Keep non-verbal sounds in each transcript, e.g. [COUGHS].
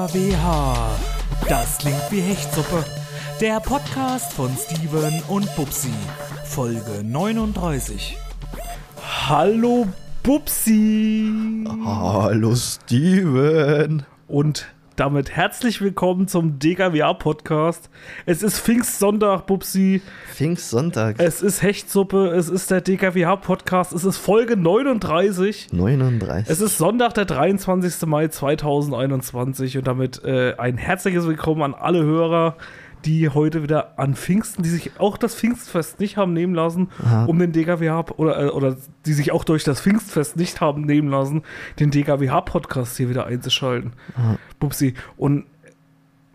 DKWH. Das klingt wie Hechtsuppe. Der Podcast von Steven und Bubsi. Folge 39. Hallo Bubsi. Hallo Steven. Und damit herzlich willkommen zum DKWA Podcast. Es ist Pfingstsonntag, Bubsi. Pfingstsonntag. Es ist Hechtsuppe. Es ist der DKWA Podcast. Es ist Folge 39. 39. Es ist Sonntag, der 23. Mai 2021 und damit äh, ein herzliches Willkommen an alle Hörer, die heute wieder an Pfingsten, die sich auch das Pfingstfest nicht haben nehmen lassen, Aha. um den DKWH oder, äh, oder die sich auch durch das Pfingstfest nicht haben nehmen lassen, den DKWH-Podcast hier wieder einzuschalten. Bubsi. Und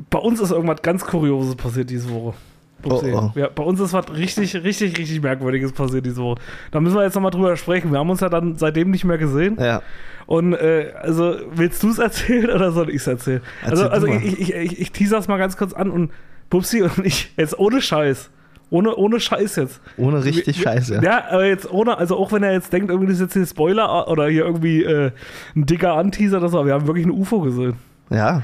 bei uns ist irgendwas ganz Kurioses passiert diese Woche. Oh, oh. Ja, bei uns ist was richtig, richtig, richtig Merkwürdiges passiert diese Woche. Da müssen wir jetzt nochmal drüber sprechen. Wir haben uns ja dann seitdem nicht mehr gesehen. Ja. Und äh, also, willst du es erzählen [LAUGHS] oder soll ich es erzählen? Also, Erzähl also mal. ich, ich, ich, ich teaser es mal ganz kurz an und Bubsi und ich, jetzt ohne Scheiß. Ohne, ohne Scheiß jetzt. Ohne richtig Wir- Scheiße. Ja, aber jetzt ohne, also auch wenn er jetzt denkt, irgendwie das ist jetzt hier Spoiler oder hier irgendwie äh, ein dicker Anteaser, das war, wir haben wirklich ein UFO gesehen. Ja.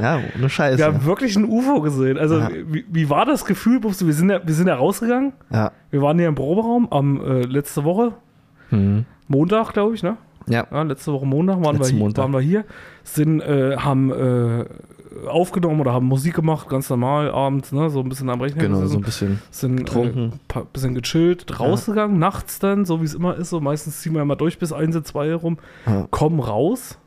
Ja, ohne Scheiße. Wir haben wirklich ein UFO gesehen. Also, Ja. wie, wie war das Gefühl, Bubsi? Wir sind ja, wir sind ja rausgegangen. ja. Wir waren hier im Proberaum am äh, letzte Woche, Hm. Montag, glaube ich, ne? Ja. Ja, letzte Woche Montag waren, wir, Letzten hier- Montag. waren wir hier, sind, äh, haben äh, aufgenommen oder haben Musik gemacht, ganz normal abends, ne, so ein bisschen am Rechner Genau, so gesessen, ein bisschen. sind getrunken. äh, bisschen gechillt, rausgegangen, nachts dann, so wie es immer ist, so meistens ziehen wir immer durch bis 1, 2 herum, Ja. kommen raus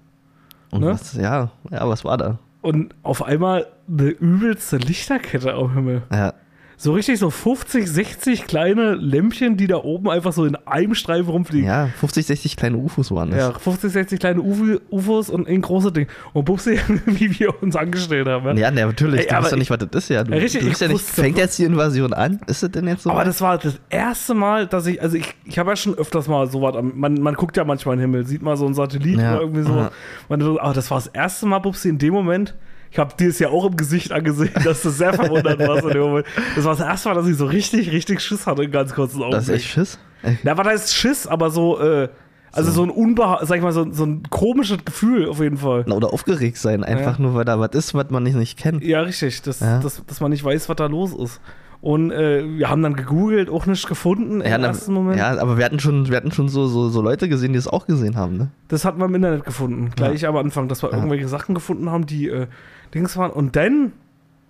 Und Ne? was, ja, ja, was war da? und auf einmal eine übelste Lichterkette am Himmel. Ja. So richtig so 50, 60 kleine Lämpchen, die da oben einfach so in einem Streifen rumfliegen. Ja, 50, 60 kleine UFOs waren das. Ja, 50, 60 kleine UFO, UFOs und ein große Ding. Und Bubsi, [LAUGHS] wie wir uns angestellt haben. Ja? Ja, natürlich. Ey, du weißt ja ich- nicht, was das ist, ja. Du, Ja, richtig, du ich ja nicht, fängt jetzt die Invasion an? Ist das denn jetzt so? Aber das war das erste Mal, dass ich, also ich, ich habe ja schon öfters mal so was, man, man guckt ja manchmal in den Himmel, sieht mal so einen Satellit Ja, oder irgendwie so. aha. Man, aber das war das erste Mal, Bubsi, in dem Moment, ich habe dir es ja auch im Gesicht angesehen, dass du sehr verwundert warst in dem Moment. Das war das erste Mal, dass ich so richtig, richtig Schiss hatte in ganz kurzen Augenblick. das ist echt Schiss? Ja, was heißt Schiss, aber so, äh, also so, ein unbeha sag ich mal, so, so ein komisches Gefühl auf jeden Fall. Oder aufgeregt sein, einfach nur, weil da was ist, was man nicht, nicht kennt. Ja, richtig, dass, Ja. Dass, dass man nicht weiß, was da los ist. Und äh, wir haben dann gegoogelt, auch nichts gefunden im Ja, na, ersten Moment. ja, aber wir hatten schon, wir hatten schon so, so, so Leute gesehen, die es auch gesehen haben, ne? Das hatten wir im Internet gefunden, gleich am Anfang, dass wir irgendwelche Sachen gefunden haben, die äh, Dings waren. Und dann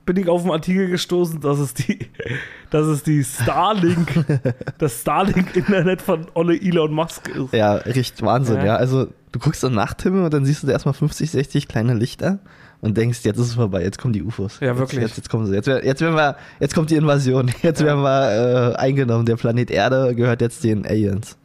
bin ich auf einen Artikel gestoßen, dass es die, [LAUGHS] dass es die Starlink, [LAUGHS] das Starlink-Internet von Olle Elon Musk ist. Ja, richtig Wahnsinn, Ja. ja. Also du guckst am Nachthimmel und dann siehst du da erstmal 50, 60 kleine Lichter und denkst, jetzt ist es vorbei, jetzt kommen die UFOs. Ja, wirklich. Jetzt, jetzt, kommen sie. Jetzt, jetzt, werden wir, jetzt kommt die Invasion. [LAUGHS] Jetzt werden wir äh, eingenommen. Der Planet Erde gehört jetzt den Aliens.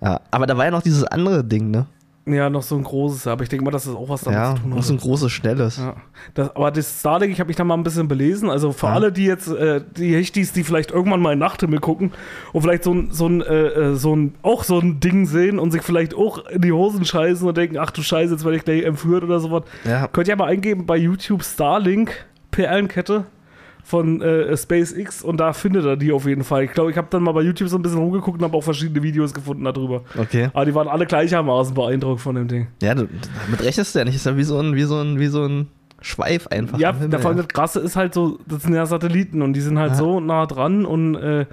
Ja, aber da war ja noch dieses andere Ding, ne? Ja, noch so ein großes, aber ich denke mal, dass das auch was damit Ja, zu tun noch hat. so ein großes, schnelles. Ja. Das, aber das Starlink, ich habe mich da mal ein bisschen belesen. Also für Ja. alle, die jetzt, äh, die Hechtis, die vielleicht irgendwann mal in Nachthimmel gucken und vielleicht so ein, so ein, äh, äh, so ein, auch so ein Ding sehen und sich vielleicht auch in die Hosen scheißen und denken, ach du Scheiße, jetzt werde ich gleich entführt oder sowas. Ja. Könnt ihr mal eingeben bei YouTube Starlink, Perlenkette von äh, SpaceX und da findet ihr die auf jeden Fall. Ich glaube, ich habe dann mal bei YouTube so ein bisschen rumgeguckt und habe auch verschiedene Videos gefunden darüber. Okay. Aber die waren alle gleichermaßen beeindruckt von dem Ding. Ja, du, damit rechnest du ja nicht. Ist ja wie so ein, wie so ein, wie so ein Schweif einfach. Ja, Himmel, der vor allem das Krasse ist halt so, das sind ja Satelliten und die sind halt Ja. so nah dran und äh,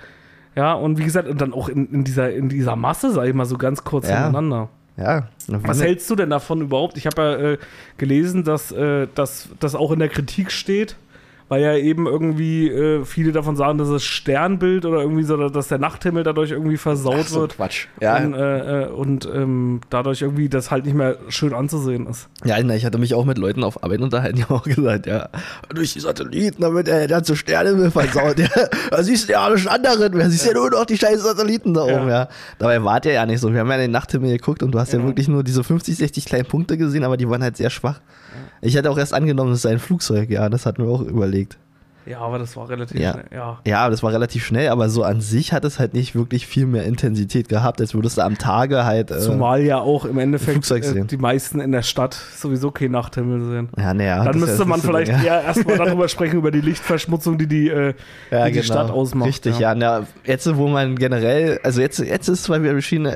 ja, und wie gesagt, und dann auch in, in, dieser, in dieser Masse, sag ich mal, so ganz kurz Ja. hintereinander. Ja. Was hältst du denn davon überhaupt? Ich habe ja äh, gelesen, dass äh, dass das auch in der Kritik steht, weil ja eben irgendwie äh, viele davon sagen, dass es Sternbild oder irgendwie so, dass der Nachthimmel dadurch irgendwie versaut so, wird. Quatsch. Ja, Und, äh, äh, und ähm, dadurch irgendwie das halt nicht mehr schön anzusehen ist. Ja, na, ich hatte mich auch mit Leuten auf Arbeit unterhalten, die haben auch gesagt, ja, durch die Satelliten, damit er der ganze Sterne versaut, ja, da siehst du ja alles anderen, wer siehst ja nur noch die scheiß Satelliten da Ja. oben, ja. Dabei war der ja nicht so. Wir haben ja in den Nachthimmel geguckt und du hast ja, Genau. wirklich nur diese 50, 60 kleinen Punkte gesehen, aber die waren halt sehr schwach. Ich hätte auch erst angenommen, es sei ein Flugzeug, ja, das hatten wir auch überlegt. Ja, aber das war relativ Ja. schnell. Ja. Ja, das war relativ schnell, aber so an sich hat es halt nicht wirklich viel mehr Intensität gehabt, als würdest du am Tage halt. Äh, Zumal ja auch im Endeffekt äh, die meisten in der Stadt sowieso keinen Nachthimmel sehen. ja, naja. Dann müsste man vielleicht ja. eher erstmal darüber sprechen, über die Lichtverschmutzung, die die, äh, ja, die, die genau. Stadt ausmacht. Richtig, ja. Na, jetzt, wo man generell, also jetzt, jetzt ist zwar wieder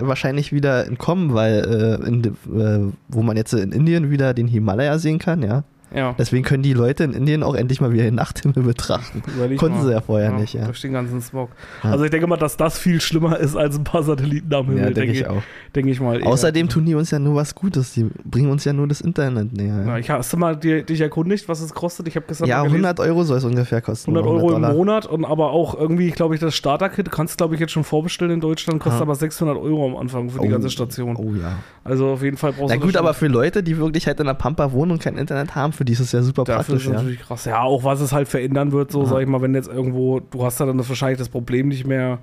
wahrscheinlich wieder entkommen, weil äh, in, äh, wo man jetzt in Indien wieder den Himalaya sehen kann, ja. Ja, Deswegen können die Leute in Indien auch endlich mal wieder den Nachthimmel [LAUGHS] betrachten. überleg Konnten mal. sie ja vorher nicht, ja. Durch den ganzen Smog. Ja. Also ich denke mal, dass das viel schlimmer ist als ein paar Satelliten am Himmel, Ja, denke denke ich, auch. denk ich mal. eher. Außerdem tun die uns ja nur was Gutes. Die bringen uns ja nur das Internet näher. Ja, ich, hast du mal dir, dich erkundigt, was es kostet? Ich habe gestern Ja, mal gelesen, 100 Euro soll es ungefähr kosten. 100 oder Euro im Dollar. Monat und aber auch irgendwie, glaube ich, das Starter-Kit kannst glaube ich jetzt schon vorbestellen in Deutschland, kostet Ah. aber 600 Euro am Anfang für die Oh, ganze Station. Oh ja. Also auf jeden Fall brauchst Na du gut, das schon. aber für Leute, die wirklich halt in der Pampa wohnen und kein Internet haben, für die ist es ja super Dafür ist praktisch. es Ja. natürlich krass. Ja, auch was es halt verändern wird, so Aha. sag ich mal, wenn jetzt irgendwo, du hast ja dann wahrscheinlich das Problem nicht mehr,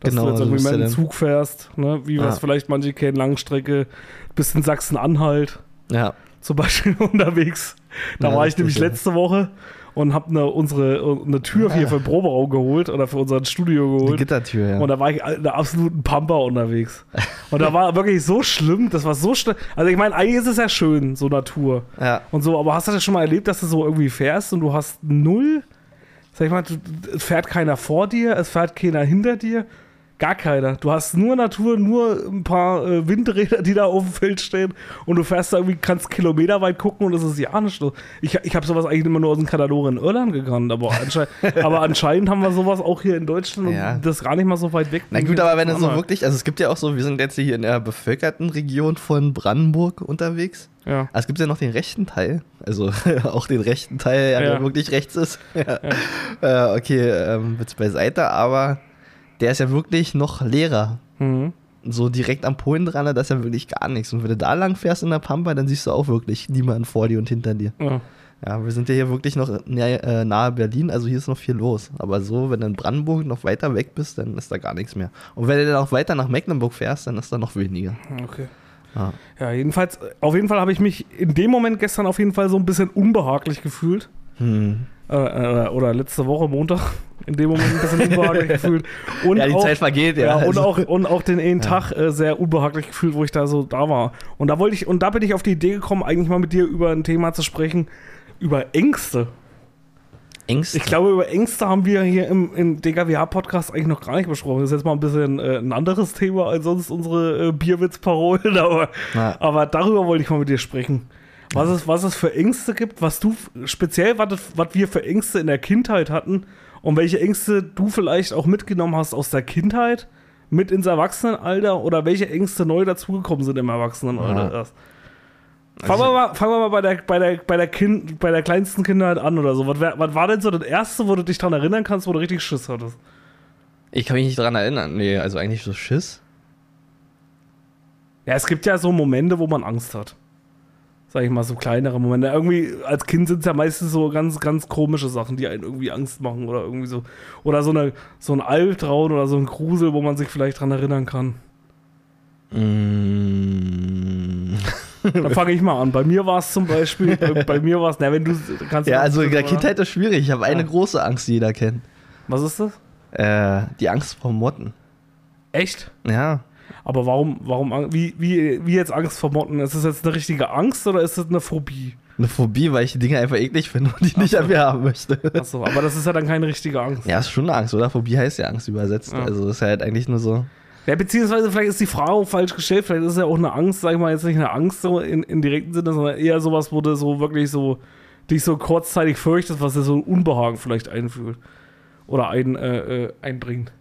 dass Genau, du jetzt also irgendwie bist mit dem Zug fährst, ne? wie Ja. was vielleicht manche kennen, Langstrecke, bis in Sachsen-Anhalt ja. Zum Beispiel [LAUGHS] unterwegs. Da Ja, war ich nämlich ja. letzte Woche und habe eine, unsere, eine Tür hier für den Proberaum geholt oder für unser Studio Die geholt. Gittertür, ja. Und da war ich in der absoluten Pampa unterwegs. Und da war wirklich so schlimm, das war so schlimm. Also ich meine, eigentlich ist es ja schön, so Natur ja. und so, aber hast du das schon mal erlebt, dass du so irgendwie fährst und du hast null, sag ich mal, es fährt keiner vor dir, es fährt keiner hinter dir, gar keiner. Du hast nur Natur, nur ein paar äh, Windräder, die da auf dem Feld stehen und du fährst da irgendwie, kannst kilometerweit gucken und es ist ja nicht so. Ich, ich habe sowas eigentlich immer nur aus dem Katalog in Irland gekannt, aber, anscheinend, [LAUGHS] aber anscheinend haben wir sowas auch hier in Deutschland Ja. und das gar nicht mal so weit weg. Na gut, aber wenn es so wirklich, also es gibt ja auch so, wir sind jetzt hier in der bevölkerten Region von Brandenburg unterwegs. Ja. Ah, Es gibt ja noch den rechten Teil, also [LAUGHS] auch den rechten Teil, ja, Ja. der wirklich rechts ist. [LAUGHS] ja. Äh, okay, ähm, Witz beiseite, aber der ist ja wirklich noch leerer. Mhm. So direkt am Polen dran, da ist ja wirklich gar nichts. Und wenn du da lang fährst in der Pampa, dann siehst du auch wirklich niemanden vor dir und hinter dir. Ja. Ja, wir sind ja hier wirklich noch nahe, äh, nahe Berlin, also hier ist noch viel los. Aber so, wenn du in Brandenburg noch weiter weg bist, dann ist da gar nichts mehr. Und wenn du dann auch weiter nach Mecklenburg fährst, dann ist da noch weniger. Okay. Ja. Ja, jedenfalls, auf jeden Fall habe ich mich in dem Moment gestern auf jeden Fall so ein bisschen unbehaglich gefühlt. Hm. Äh, äh, oder letzte Woche Montag in dem Moment ein bisschen unbehaglich [LAUGHS] gefühlt. Und Ja, die auch, Zeit vergeht, ja. ja, und, auch, [LAUGHS] und auch den einen Tag äh, sehr unbehaglich gefühlt, wo ich da so da war. Und da wollte ich, und da bin ich auf die Idee gekommen, eigentlich mal mit dir über ein Thema zu sprechen, über Ängste. Ängste. Ich glaube, über Ängste haben wir hier im, im DKWH-Podcast eigentlich noch gar nicht besprochen. Das ist jetzt mal ein bisschen äh, ein anderes Thema als sonst unsere äh, Bierwitz-Parolen, [LAUGHS] aber, aber darüber wollte ich mal mit dir sprechen. Was es, was es für Ängste gibt, was du speziell, was, wir für Ängste in der Kindheit hatten und welche Ängste du vielleicht auch mitgenommen hast aus der Kindheit mit ins Erwachsenenalter oder welche Ängste neu dazugekommen sind im Erwachsenenalter Ja. erst. Fangen wir mal, fangen wir mal bei, der, bei, der, bei, der kind, bei der kleinsten Kindheit an oder so. Was, was war denn so das Erste, wo du dich daran erinnern kannst, wo du richtig Schiss hattest? Ich kann mich nicht dran erinnern. Nee, also eigentlich so Schiss. Ja, es gibt ja so Momente, wo man Angst hat. Sag ich mal, so kleinere Momente. Irgendwie, als Kind sind es ja meistens so ganz, ganz komische Sachen, die einen irgendwie Angst machen oder irgendwie so. Oder so, eine, so ein Albtraum oder so ein Grusel, wo man sich vielleicht dran erinnern kann. Mm. Da fange ich mal an. Bei mir war es zum Beispiel, bei, [LAUGHS] bei mir war es, na, wenn du kannst. Ja, also in der Kindheit ist schwierig. Ich habe eine Ja. große Angst, die jeder kennt. Was ist das? Äh, die Angst vor Motten. Echt? Ja. Aber warum, warum, wie, wie, wie jetzt Angst vor Motten? Ist das jetzt eine richtige Angst oder ist das eine Phobie? Eine Phobie, weil ich die Dinge einfach eklig finde und die nicht an mir haben möchte. Achso, aber das ist ja dann keine richtige Angst. Ja, ist schon eine Angst, oder? Phobie heißt ja Angst übersetzt. Ja. Also ist ja halt eigentlich nur so. Ja, beziehungsweise vielleicht ist die Frage falsch gestellt, vielleicht ist es ja auch eine Angst, sag ich mal, jetzt nicht eine Angst so in, in direkten Sinne, sondern eher sowas, wo du so wirklich so dich so kurzzeitig fürchtest, was dir so ein Unbehagen vielleicht einfühlt. Oder ein, äh, äh, einbringt.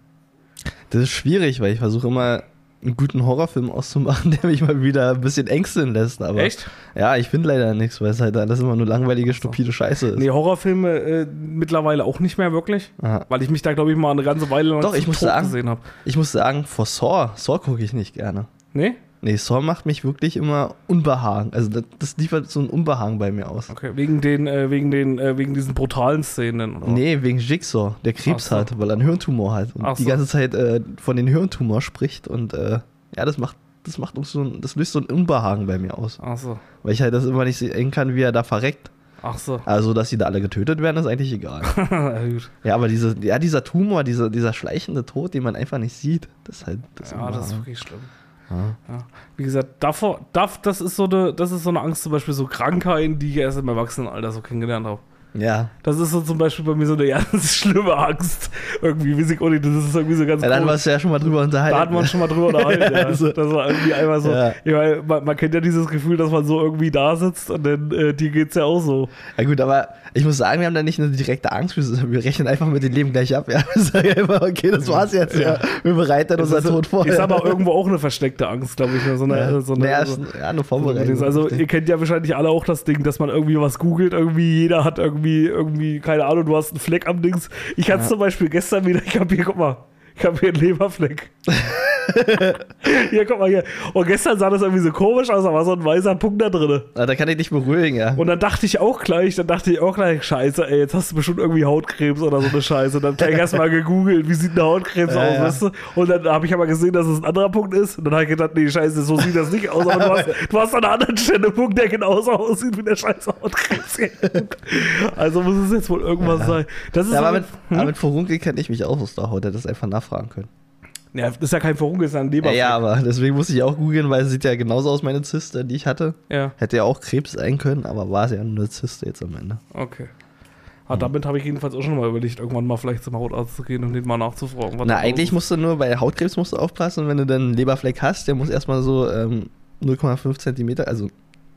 Das ist schwierig, weil ich versuche immer einen guten Horrorfilm auszumachen, [LAUGHS] der mich mal wieder ein bisschen ängsten lässt. Aber Echt? Ja, ich finde leider nichts, weil es halt alles immer nur langweilige, stupide Scheiße ist. Nee, Horrorfilme äh, mittlerweile auch nicht mehr wirklich, Aha. weil ich mich da, glaube ich, mal eine ganze Weile lang Doch, ich muss sagen- gesehen habe. Ich muss sagen, vor Saw, Saw gucke ich nicht gerne. Nee? Nee, Saw macht mich wirklich immer Unbehagen. Also das, das liefert so ein Unbehagen bei mir aus. Okay, wegen den, äh, wegen den, äh, wegen diesen brutalen Szenen. Oder? Nee, wegen Jigsaw, der Krebs so. hat, weil er einen Hirntumor hat und Ach die so. ganze Zeit äh, von den Hirntumor spricht und äh, ja, das macht das macht uns so ein, das löst so ein Unbehagen bei mir aus, Ach so, weil ich halt das immer nicht sehen kann, wie er da verreckt. Ach so. Also, dass die da alle getötet werden, ist eigentlich egal. [LAUGHS] ja, aber diese, ja, dieser Tumor, dieser, dieser schleichende Tod, den man einfach nicht sieht, das ist halt. Das ja, das ist wirklich schlimm. Ja. Ja. Wie gesagt, davor, das ist so eine, das ist so eine Angst, zum Beispiel so Krankheiten, die ich erst im Erwachsenenalter so kennengelernt habe. Ja. Das ist so zum Beispiel bei mir so eine [LAUGHS] ganz schlimme Angst. Irgendwie, nicht, das ist irgendwie so ganz Ja, dann warst du ja schon mal drüber unterhalten. Da hat man schon mal drüber [LAUGHS] unterhalten. ja. Also- Das war irgendwie einmal so. Ja. Ich meine, man, man kennt ja dieses Gefühl, dass man so irgendwie da sitzt und dann äh, dir geht's ja auch so. Ja gut, aber ich muss sagen, wir haben da nicht eine direkte Angst, wir, wir rechnen einfach mit dem Leben gleich ab. Ja, wir sagen einfach, okay, das war's jetzt. Ja. Wir bereiten unseren ist, Tod vor. ist aber irgendwo auch eine versteckte Angst, glaube ich. So eine, ja. so eine, naja, so, ja, eine Vorbereitung. Also ihr kennt ja wahrscheinlich alle auch das Ding, dass man irgendwie was googelt, irgendwie jeder hat irgendwie, irgendwie, keine Ahnung, du hast einen Fleck am Dings. Ich hatte zum Beispiel gestern wieder, ich habe hier, guck mal, ich habe hier einen Leberfleck. [LAUGHS] [LAUGHS] hier, guck mal hier. Und gestern sah das irgendwie so komisch aus, da war so ein weißer Punkt da drin. Ah, da kann ich dich beruhigen, ja. Und dann dachte ich auch gleich, dann dachte ich auch gleich, scheiße, ey, jetzt hast du bestimmt irgendwie Hautkrebs oder so eine Scheiße. Dann gleich erstmal gegoogelt, wie sieht eine Hautkrebs Ja, aus, ja. weißt du? Und dann habe ich aber gesehen, dass es ein anderer Punkt ist. Und dann habe ich gedacht, nee, scheiße, so sieht das nicht aus. Aber du hast, du hast an einer anderen Stelle einen Punkt, der genauso aussieht wie der scheiße Hautkrebs. also muss es jetzt wohl irgendwas sein. Das ist Ja, aber so- mit, aber mit Furunkel kenne ich mich auch aus der Haut, hätte das einfach nachfragen können. Ja, das ist ja kein Verhunkel, ist ja ein Leberfleck. ja, aber deswegen musste ich auch googeln, weil es sieht ja genauso aus, meine Zyste, die ich hatte. ja. Hätte ja auch Krebs sein können, aber war es ja nur eine Zyste jetzt am Ende. okay. Aber damit habe ich jedenfalls auch schon mal überlegt, irgendwann mal vielleicht zum Hautarzt zu gehen und den mal nachzufragen. Na, eigentlich musst du nur bei Hautkrebs musst du aufpassen, wenn du dann einen Leberfleck hast, der muss erstmal so ähm, 0,5 Zentimeter, also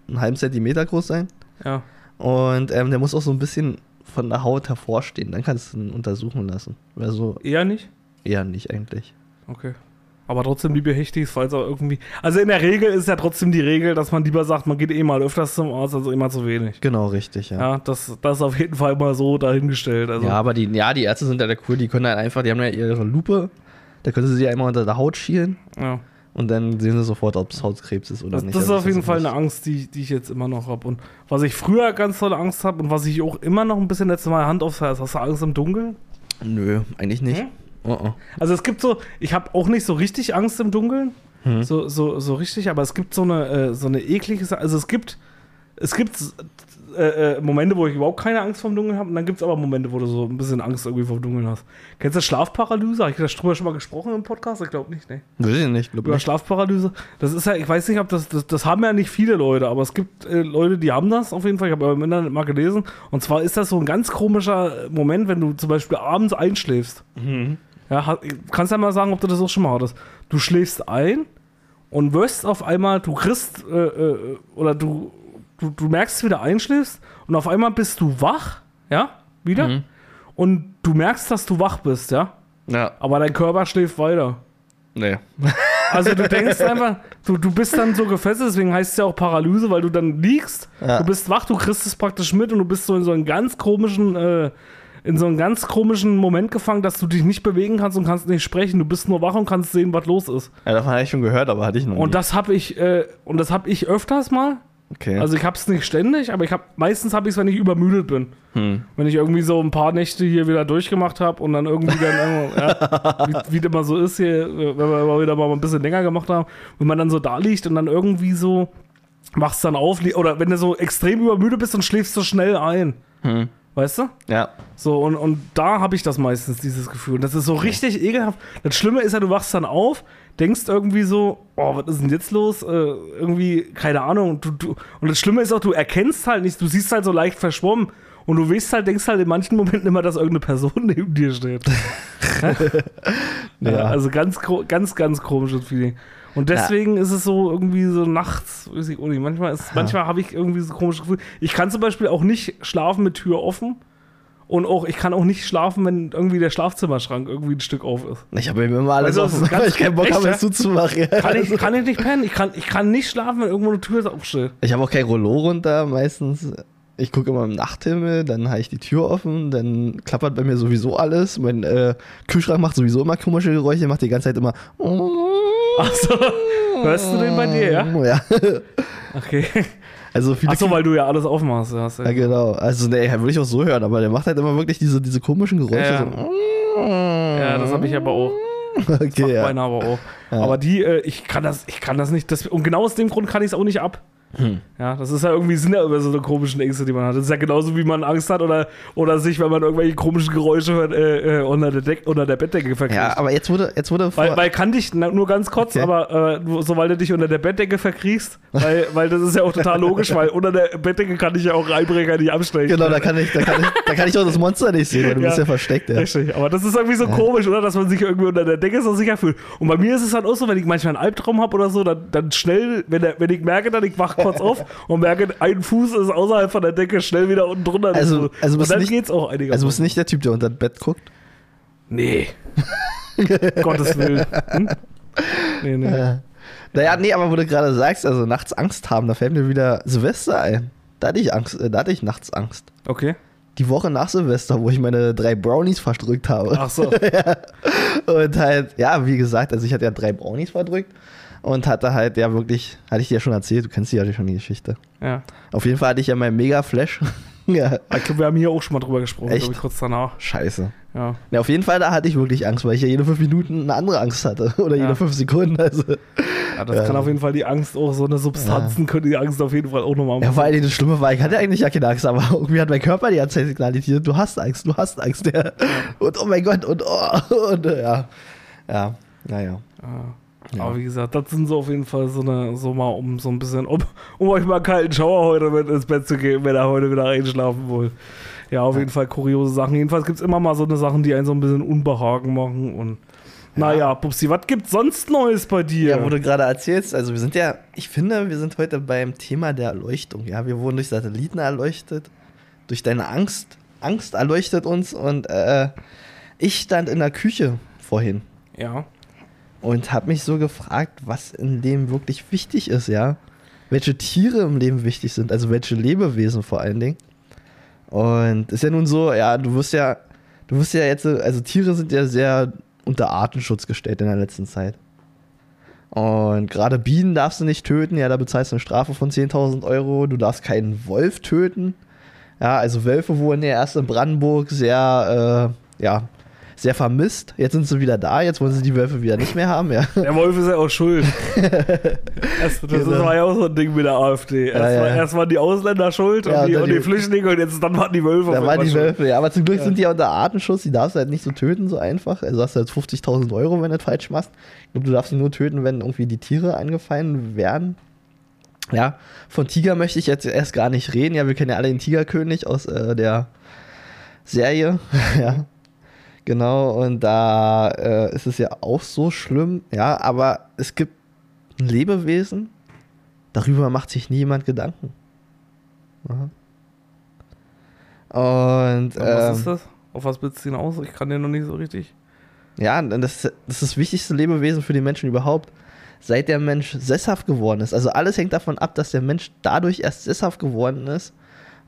einen halben Zentimeter groß sein. Ja. Und ähm, der muss auch so ein bisschen von der Haut hervorstehen. Dann kannst du ihn untersuchen lassen. Also Eher nicht? eher nicht eigentlich. Okay. Aber trotzdem lieber Hechtis, falls auch irgendwie. Also in der Regel ist ja trotzdem die Regel, dass man lieber sagt, man geht eh mal öfters zum Arzt, also immer zu wenig. Genau, richtig, ja. Ja, das, das ist auf jeden Fall mal so dahingestellt. Also, Ja, aber die, ja, die Ärzte sind ja der cool, die können dann einfach, die haben ja ihre Lupe, da können sie sie einmal unter der Haut schielen ja. und dann sehen sie sofort, ob es Hautkrebs ist oder Das, nicht. das ist Also auf jeden Fall eine Angst, die, die ich jetzt immer noch habe. Und was ich früher ganz tolle Angst habe und was ich auch immer noch ein bisschen letzte Mal Hand aufs Herz, hast du Angst im Dunkeln? Nö, eigentlich nicht. Hm? Oh, oh. Also es gibt so, ich habe auch nicht so richtig Angst im Dunkeln, Hm. so, so, so richtig, aber es gibt so eine, äh, so eine eklige Sache. Also es gibt, es gibt äh, äh, Momente, wo ich überhaupt keine Angst vom Dunkeln habe und dann gibt es aber Momente, wo du so ein bisschen Angst irgendwie vom Dunkeln hast. Kennst du Schlafparalyse? Habe ich darüber schon mal gesprochen im Podcast? Ich glaube nicht, ne? Weiß ich nicht, Über nicht. Schlafparalyse. Das ist ja, ich weiß nicht, ob das, das, das haben ja nicht viele Leute, aber es gibt äh, Leute, die haben das auf jeden Fall. Ich habe im Internet mal gelesen. Und zwar ist das so ein ganz komischer Moment, wenn du zum Beispiel abends einschläfst. Mhm. Ja, kannst ja mal sagen, ob du das auch schon mal hattest. Du schläfst ein und wirst auf einmal, du kriegst, äh, äh, oder du, du, du merkst, wie du einschläfst und auf einmal bist du wach, ja, wieder. Mhm. Und du merkst, dass du wach bist, ja. Ja, Aber dein Körper schläft weiter. nee. [LAUGHS] Also du denkst einfach, du, du bist dann so gefesselt, deswegen heißt es ja auch Paralyse, weil du dann liegst, Ja. du bist wach, du kriegst es praktisch mit und du bist so in so einen ganz komischen, äh, in so einen ganz komischen Moment gefangen, dass du dich nicht bewegen kannst und kannst nicht sprechen. Du bist nur wach und kannst sehen, was los ist. Ja, davon habe ich schon gehört, aber hatte ich noch nie. Und das habe ich, äh, und das habe ich öfters mal. okay. Also ich habe es nicht ständig, aber ich habe meistens habe ich es, wenn ich übermüdet bin. hm. Wenn ich irgendwie so ein paar Nächte hier wieder durchgemacht habe und dann irgendwie dann, [LAUGHS] ja, wie, wie das immer so ist hier, wenn wir immer wieder mal ein bisschen länger gemacht haben, wenn man dann so da liegt und dann irgendwie so machst dann auf, oder wenn du so extrem übermüdet bist und schläfst du schnell ein. Hm. Weißt du? Ja. So, und, und da habe ich das meistens, dieses Gefühl. Und das ist so richtig ekelhaft. Das Schlimme ist ja, du wachst dann auf, denkst irgendwie so, oh, was ist denn jetzt los? Äh, irgendwie, keine Ahnung. Du, du, und das Schlimme ist auch, du erkennst halt nicht, du siehst halt so leicht verschwommen. Und du weißt halt, denkst halt in manchen Momenten immer, dass irgendeine Person [LAUGHS] neben dir steht. [LAUGHS] ja. Also ganz, ganz, ganz komisches Feeling. Und deswegen ist es so irgendwie so nachts, weiß ich auch nicht. Manchmal, ist- manchmal habe ich irgendwie so komische Gefühle. Ich kann zum Beispiel auch nicht schlafen mit Tür offen. Und auch, ich kann auch nicht schlafen, wenn irgendwie der Schlafzimmerschrank irgendwie ein Stück auf ist. Ich habe mir immer alles Also, ist offen, [LAUGHS] weil ich keinen Bock echt, habe, ja? es zuzumachen. Ja. Kann ich, kann ich nicht pennen. Ich kann, ich kann nicht schlafen, wenn irgendwo eine Tür aufsteht. Ich habe auch kein Rollo runter, meistens. Ich gucke immer im Nachthimmel, dann habe ich die Tür offen, dann klappert bei mir sowieso alles. Mein äh, Kühlschrank macht sowieso immer komische Geräusche, macht die ganze Zeit immer. Achso, hörst du den bei dir, ja? Ja. Okay. Also viele. Achso, weil du ja alles aufmachst. Ja, hast ja, genau. Also, nee, würde ich auch so hören, aber der macht halt immer wirklich diese, diese komischen Geräusche. Ja. So. ja, das habe ich aber auch. Okay, ja. Aber auch. Ja. Aber die, äh, ich kann das, ich kann das nicht. Das, und genau aus dem Grund kann ich es auch nicht ab. Hm. Ja, das ist ja irgendwie, sind ja immer so eine komischen Ängste, die man hat. Das ist ja genauso, wie man Angst hat oder, oder sich, wenn man irgendwelche komischen Geräusche hört, äh, äh, unter, der Deck, unter der Bettdecke verkriegt. Ja, aber jetzt wurde, jetzt wurde weil, weil kann dich, nur ganz kurz, okay. aber äh, sobald du dich unter der Bettdecke verkriegst, weil, weil das ist ja auch total logisch, weil unter der Bettdecke kann ich ja auch Einbrecher nicht abstechen. Genau, da kann ich, da kann ich, da kann ich auch das Monster nicht sehen, weil du ja, bist ja versteckt. Ja. Richtig, aber das ist irgendwie so ja. komisch, oder? Dass man sich irgendwie unter der Decke so sicher fühlt. Und bei mir ist es halt auch so, wenn ich manchmal einen Albtraum habe oder so, dann, dann schnell, wenn, der, wenn ich merke, dann ich wach kurz auf und merke, ein Fuß ist außerhalb von der Decke, schnell wieder unten drunter. Also, also und dann nicht, geht's auch einigermaßen. Also bist nicht der Typ, der unter das Bett guckt? Nee. [LAUGHS] Gottes Willen. Hm? Nee, nee. Ja. Naja, nee, aber wo du gerade sagst, also nachts Angst haben, da fällt mir wieder Silvester ein. Da hatte ich Angst, äh, da hatte ich nachts Angst. Okay. Die Woche nach Silvester, wo ich meine drei Brownies verdrückt habe. Ach so. [LAUGHS] ja. Und halt, ja, wie gesagt, also ich hatte ja drei Brownies verdrückt und hatte halt ja wirklich, hatte ich dir ja schon erzählt, du kennst die ja schon die Geschichte. Ja. Auf jeden Fall hatte ich ja meinen Mega-Flash. [LAUGHS] ja. Ich glaube, wir haben hier auch schon mal drüber gesprochen, glaube ich, kurz danach. Scheiße. Ja. ja. Auf jeden Fall, da hatte ich wirklich Angst, weil ich ja jede fünf Minuten eine andere Angst hatte. [LAUGHS] Oder jede fünf Sekunden. Also, ja, das ja. kann auf jeden Fall die Angst auch, so eine Substanzen können die Angst auf jeden Fall auch nochmal machen. Ja, weil das Schlimme war, ich hatte eigentlich ja keine Angst, aber [LAUGHS] irgendwie hat mein Körper die ganze Zeit signalisiert, du hast Angst, du hast Angst. Ja. Und oh mein Gott, und oh, und ja. Ja, naja. Ja. Ja. Aber wie gesagt, das sind so auf jeden Fall so eine, so mal um so ein bisschen, um, um euch mal einen kalten Schauer heute mit ins Bett zu geben, wenn er heute wieder einschlafen will. Ja, auf ja. jeden Fall kuriose Sachen. Jedenfalls gibt es immer mal so eine Sachen, die einen so ein bisschen Unbehagen machen und naja, Pupsi, was gibt's sonst Neues bei dir? Ja, wo du gerade erzählst, also wir sind ja, ich finde, wir sind heute beim Thema der Erleuchtung. Ja, wir wurden durch Satelliten erleuchtet, durch deine Angst. Angst erleuchtet uns und äh, ich stand in der Küche vorhin. Ja und habe mich so gefragt, was im Leben wirklich wichtig ist, ja. Welche Tiere im Leben wichtig sind, also welche Lebewesen vor allen Dingen. Und ist ja nun so, ja, du wirst ja, du wirst ja jetzt, also Tiere sind ja sehr unter Artenschutz gestellt in der letzten Zeit. Und gerade Bienen darfst du nicht töten, ja, da bezahlst du eine Strafe von 10.000 Euro. Du darfst keinen Wolf töten. Ja, also Wölfe wurden ja erst in Brandenburg sehr, äh, ja, sehr vermisst. Jetzt sind sie wieder da, jetzt wollen sie die Wölfe wieder nicht mehr haben. Ja. [LAUGHS] Der Wolf ist ja auch schuld. [LAUGHS] das, das genau. war ja auch so ein Ding mit der AfD. Erst, ja, ja. War, erst waren die Ausländer schuld und, die, und, die, Flüchtlinge und jetzt dann waren die Wölfe. Da waren die Wölfe, ja. Aber zum Glück sind die ja unter Artenschutz. Die darfst du halt nicht so töten, so einfach. Also hast du jetzt 50.000 Euro, wenn du das falsch machst. Ich glaube, du darfst sie nur töten, wenn irgendwie die Tiere angefallen werden. Ja, von Tiger möchte ich jetzt erst gar nicht reden. Ja, wir kennen ja alle den Tigerkönig aus äh, der Serie. [LAUGHS] ja. Genau, und da äh, ist es ja auch so schlimm, ja, aber es gibt ein Lebewesen, darüber macht sich niemand Gedanken. Ja. Und. was ähm, ist das? Auf was willst du hinaus? Ich kann dir noch nicht so richtig. Ja, das, das ist das wichtigste Lebewesen für die Menschen überhaupt. Seit der Mensch sesshaft geworden ist. Also alles hängt davon ab, dass der Mensch dadurch erst sesshaft geworden ist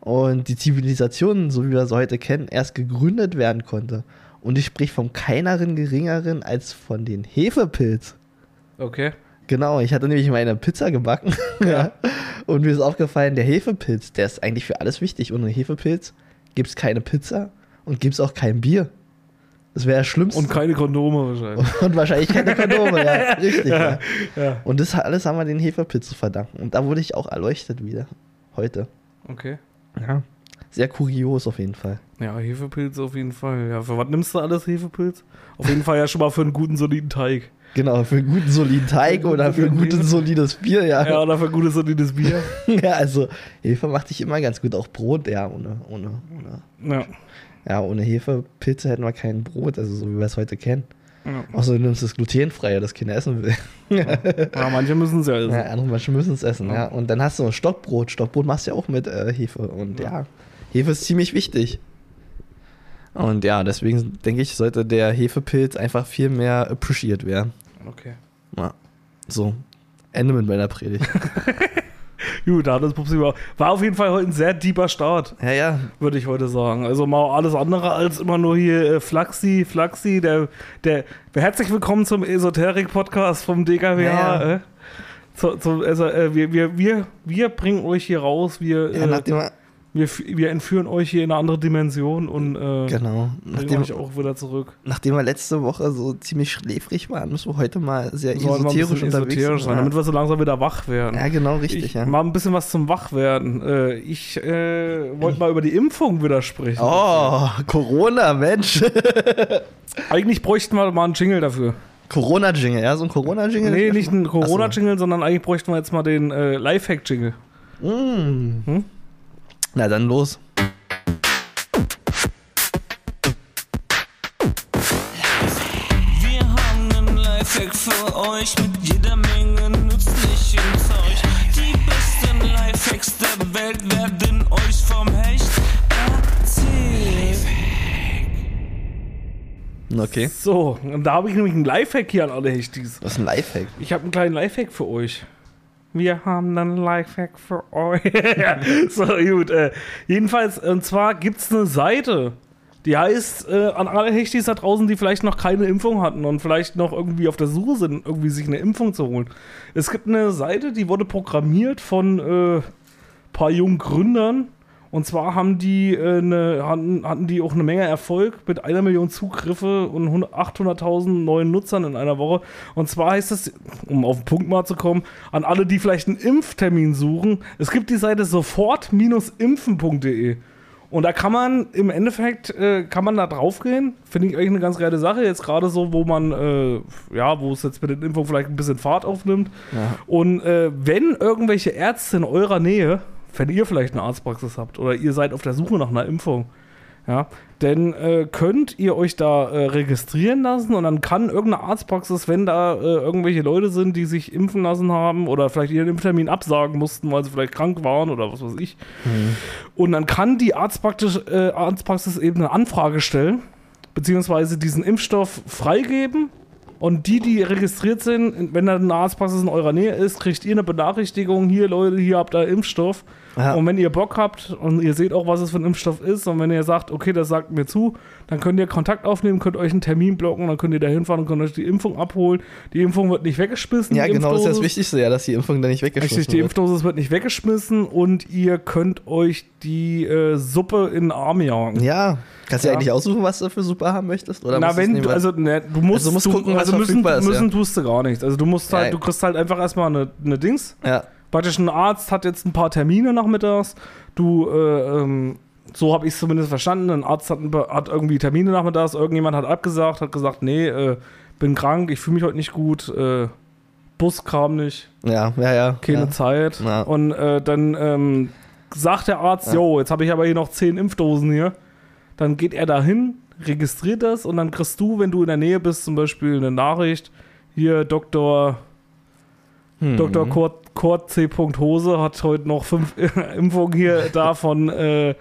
und die Zivilisation, so wie wir sie heute kennen, erst gegründet werden konnte. Und ich sprich vom keineren geringeren als von den Hefepilz. Okay. Genau, ich hatte nämlich meine Pizza gebacken. [LAUGHS] Ja. und mir ist aufgefallen, der Hefepilz, der ist eigentlich für alles wichtig. Ohne Hefepilz gibt es keine Pizza und gibt es auch kein Bier. Das wäre das Schlimmste. Und keine Kondome wahrscheinlich. [LAUGHS] Und wahrscheinlich keine Kondome, ja. [LAUGHS] Richtig. Ja, ja. Und das alles haben wir den Hefepilz zu verdanken. Und da wurde ich auch erleuchtet wieder. Heute. Okay. Ja. Sehr kurios auf jeden Fall. Ja, Hefepilz auf jeden Fall. Ja, für was nimmst du alles Hefepilz? Auf jeden Fall ja schon mal für einen guten, soliden Teig. Genau, für einen guten, soliden Teig oder für ein gutes, solides Bier, ja. Ja, oder für ein gutes, solides Bier. [LAUGHS] ja, also Hefe macht dich immer ganz gut. Auch Brot, ja, ohne, ohne, ohne. Ja. Ja, ohne Hefepilze hätten wir kein Brot, also so wie wir es heute kennen. Ja. Außer du nimmst das glutenfreie, das keiner essen will. ja, manche müssen es ja essen. Ja, andere manche müssen es essen, ja. Und dann hast du Stockbrot. Stockbrot machst du ja auch mit äh, Hefe. Und ja. ja, Hefe ist ziemlich wichtig. Und ja, deswegen denke ich, sollte der Hefepilz einfach viel mehr appreciiert werden. Okay. Ja. So, Ende mit meiner Predigt. [LAUGHS] Gut, da hat das Pupsi war, war auf jeden Fall heute ein sehr deeper Start. Ja, ja. Würde ich heute sagen. Also mal alles andere als immer nur hier äh, Flaxi, Flaxi, der, der, herzlich willkommen zum Esoterik-Podcast vom DKWH. Ja, ja. Äh? So, so, also, äh, wir, wir, wir, wir bringen euch hier raus. Wir, ja, nachdem, Wir, wir entführen euch hier in eine andere Dimension und äh, genau. Nachdem, euch auch wieder zurück. Nachdem wir letzte Woche so ziemlich schläfrig waren, müssen wir heute mal sehr so esoterisch unterwegs esoterisch sein, ja. damit wir so langsam wieder wach werden. Ja, genau, richtig. Ich, ja. Mal ein bisschen was zum Wachwerden. Äh, ich äh, wollte mal über die Impfung wieder sprechen. Oh, Corona, Mensch. [LAUGHS] Eigentlich bräuchten wir mal einen Jingle dafür. Corona-Jingle, ja, so ein Corona-Jingle? Nee, nicht ein Corona-Jingle, so. sondern eigentlich bräuchten wir jetzt mal den äh, Lifehack-Jingle. Mm. Hm? Na dann los. Wir haben einen Lifehack für euch mit jeder Menge nützlichem Zeug. Die besten Lifehacks der Welt werden euch vom Hecht erzählt. Okay. So, und da habe ich nämlich einen Lifehack hier an alle Hechtis. Was ist ein Lifehack? Ich habe einen kleinen Lifehack für euch. Wir haben einen Lifehack für euch. [LAUGHS] so, gut. Äh, jedenfalls, und zwar gibt es eine Seite, die heißt, äh, an alle Hechtis da draußen, die vielleicht noch keine Impfung hatten und vielleicht noch irgendwie auf der Suche sind, irgendwie sich eine Impfung zu holen. Es gibt eine Seite, die wurde programmiert von äh, paar jungen Gründern und zwar haben die äh, eine, hatten, hatten die auch eine Menge Erfolg mit einer Million Zugriffe und 800.000 neuen Nutzern in einer Woche. Und zwar heißt es, um auf den Punkt mal zu kommen, an alle, die vielleicht einen Impftermin suchen, es gibt die Seite sofort-impfen.de. Und da kann man im Endeffekt, äh, kann man da draufgehen. Finde ich eigentlich eine ganz geile Sache. Jetzt gerade so, wo man, äh, ja, wo es jetzt mit den Impfungen vielleicht ein bisschen Fahrt aufnimmt. Ja. Und äh, wenn irgendwelche Ärzte in eurer Nähe wenn ihr vielleicht eine Arztpraxis habt oder ihr seid auf der Suche nach einer Impfung, ja, dann äh, könnt ihr euch da äh, registrieren lassen und dann kann irgendeine Arztpraxis, wenn da äh, irgendwelche Leute sind, die sich impfen lassen haben oder vielleicht ihren Impftermin absagen mussten, weil sie vielleicht krank waren oder was weiß ich, mhm. und dann kann die Arztpraxis, äh, Arztpraxis eben eine Anfrage stellen, beziehungsweise diesen Impfstoff freigeben und die, die registriert sind, wenn da eine Arztpraxis in eurer Nähe ist, kriegt ihr eine Benachrichtigung, hier Leute, hier habt ihr Impfstoff. Ja. Und wenn ihr Bock habt und ihr seht auch, was es für ein Impfstoff ist, und wenn ihr sagt, okay, das sagt mir zu, dann könnt ihr Kontakt aufnehmen, könnt euch einen Termin blocken, dann könnt ihr da hinfahren und könnt euch die Impfung abholen. Die Impfung wird nicht weggeschmissen. Ja, genau, das ist das Wichtigste, ja, dass die Impfung dann nicht weggeschmissen Richtig, die Impfdosis wird nicht weggeschmissen und ihr könnt euch die äh, Suppe in den Arm jagen. Ja. Kannst du ja. eigentlich aussuchen, was du für Suppe haben möchtest? Oder Na, wenn, du, also, ne, du musst, also, musst du, gucken, was also müssen, ist, müssen ja. tust du gar nichts. Also du musst halt, ja, du kriegst halt einfach erstmal eine, eine Dings. Ja. Praktisch ein Arzt hat jetzt ein paar Termine nachmittags. Du, äh, ähm, so habe ich es zumindest verstanden. Ein Arzt hat, hat, irgendwie Termine nachmittags. Irgendjemand hat abgesagt, hat gesagt, nee, äh, bin krank, ich fühle mich heute nicht gut. Äh, Bus kam nicht. Ja, ja, ja. Keine ja. Zeit. Ja. Und äh, dann ähm, sagt der Arzt, jo, jetzt habe ich aber hier noch zehn Impfdosen hier. Dann geht er dahin, registriert das und dann kriegst du, wenn du in der Nähe bist, zum Beispiel eine Nachricht. Hier, Dr. Hm. Dr. Kurt, Kurt C. Hose hat heute noch fünf [LAUGHS] Impfungen hier da von äh,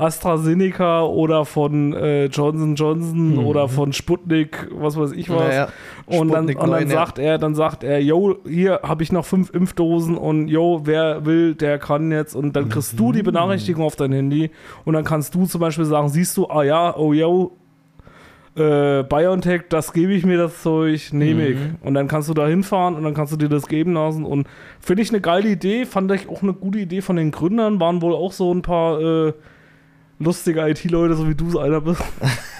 AstraZeneca oder von äh, Johnson Johnson mhm. oder von Sputnik, was weiß ich was. Naja, und, dann, und dann sagt er, dann sagt er, yo, hier habe ich noch fünf Impfdosen und yo, wer will, der kann jetzt und dann kriegst mhm. du die Benachrichtigung auf dein Handy und dann kannst du zum Beispiel sagen, siehst du, ah ja, oh yo, äh, BioNTech, das gebe ich mir das Zeug, nehme ich. Mhm. Und dann kannst du da hinfahren und dann kannst du dir das geben lassen. Und finde ich eine geile Idee, fand ich auch eine gute Idee von den Gründern, waren wohl auch so ein paar äh, lustige IT-Leute, so wie du es einer bist. [LAUGHS]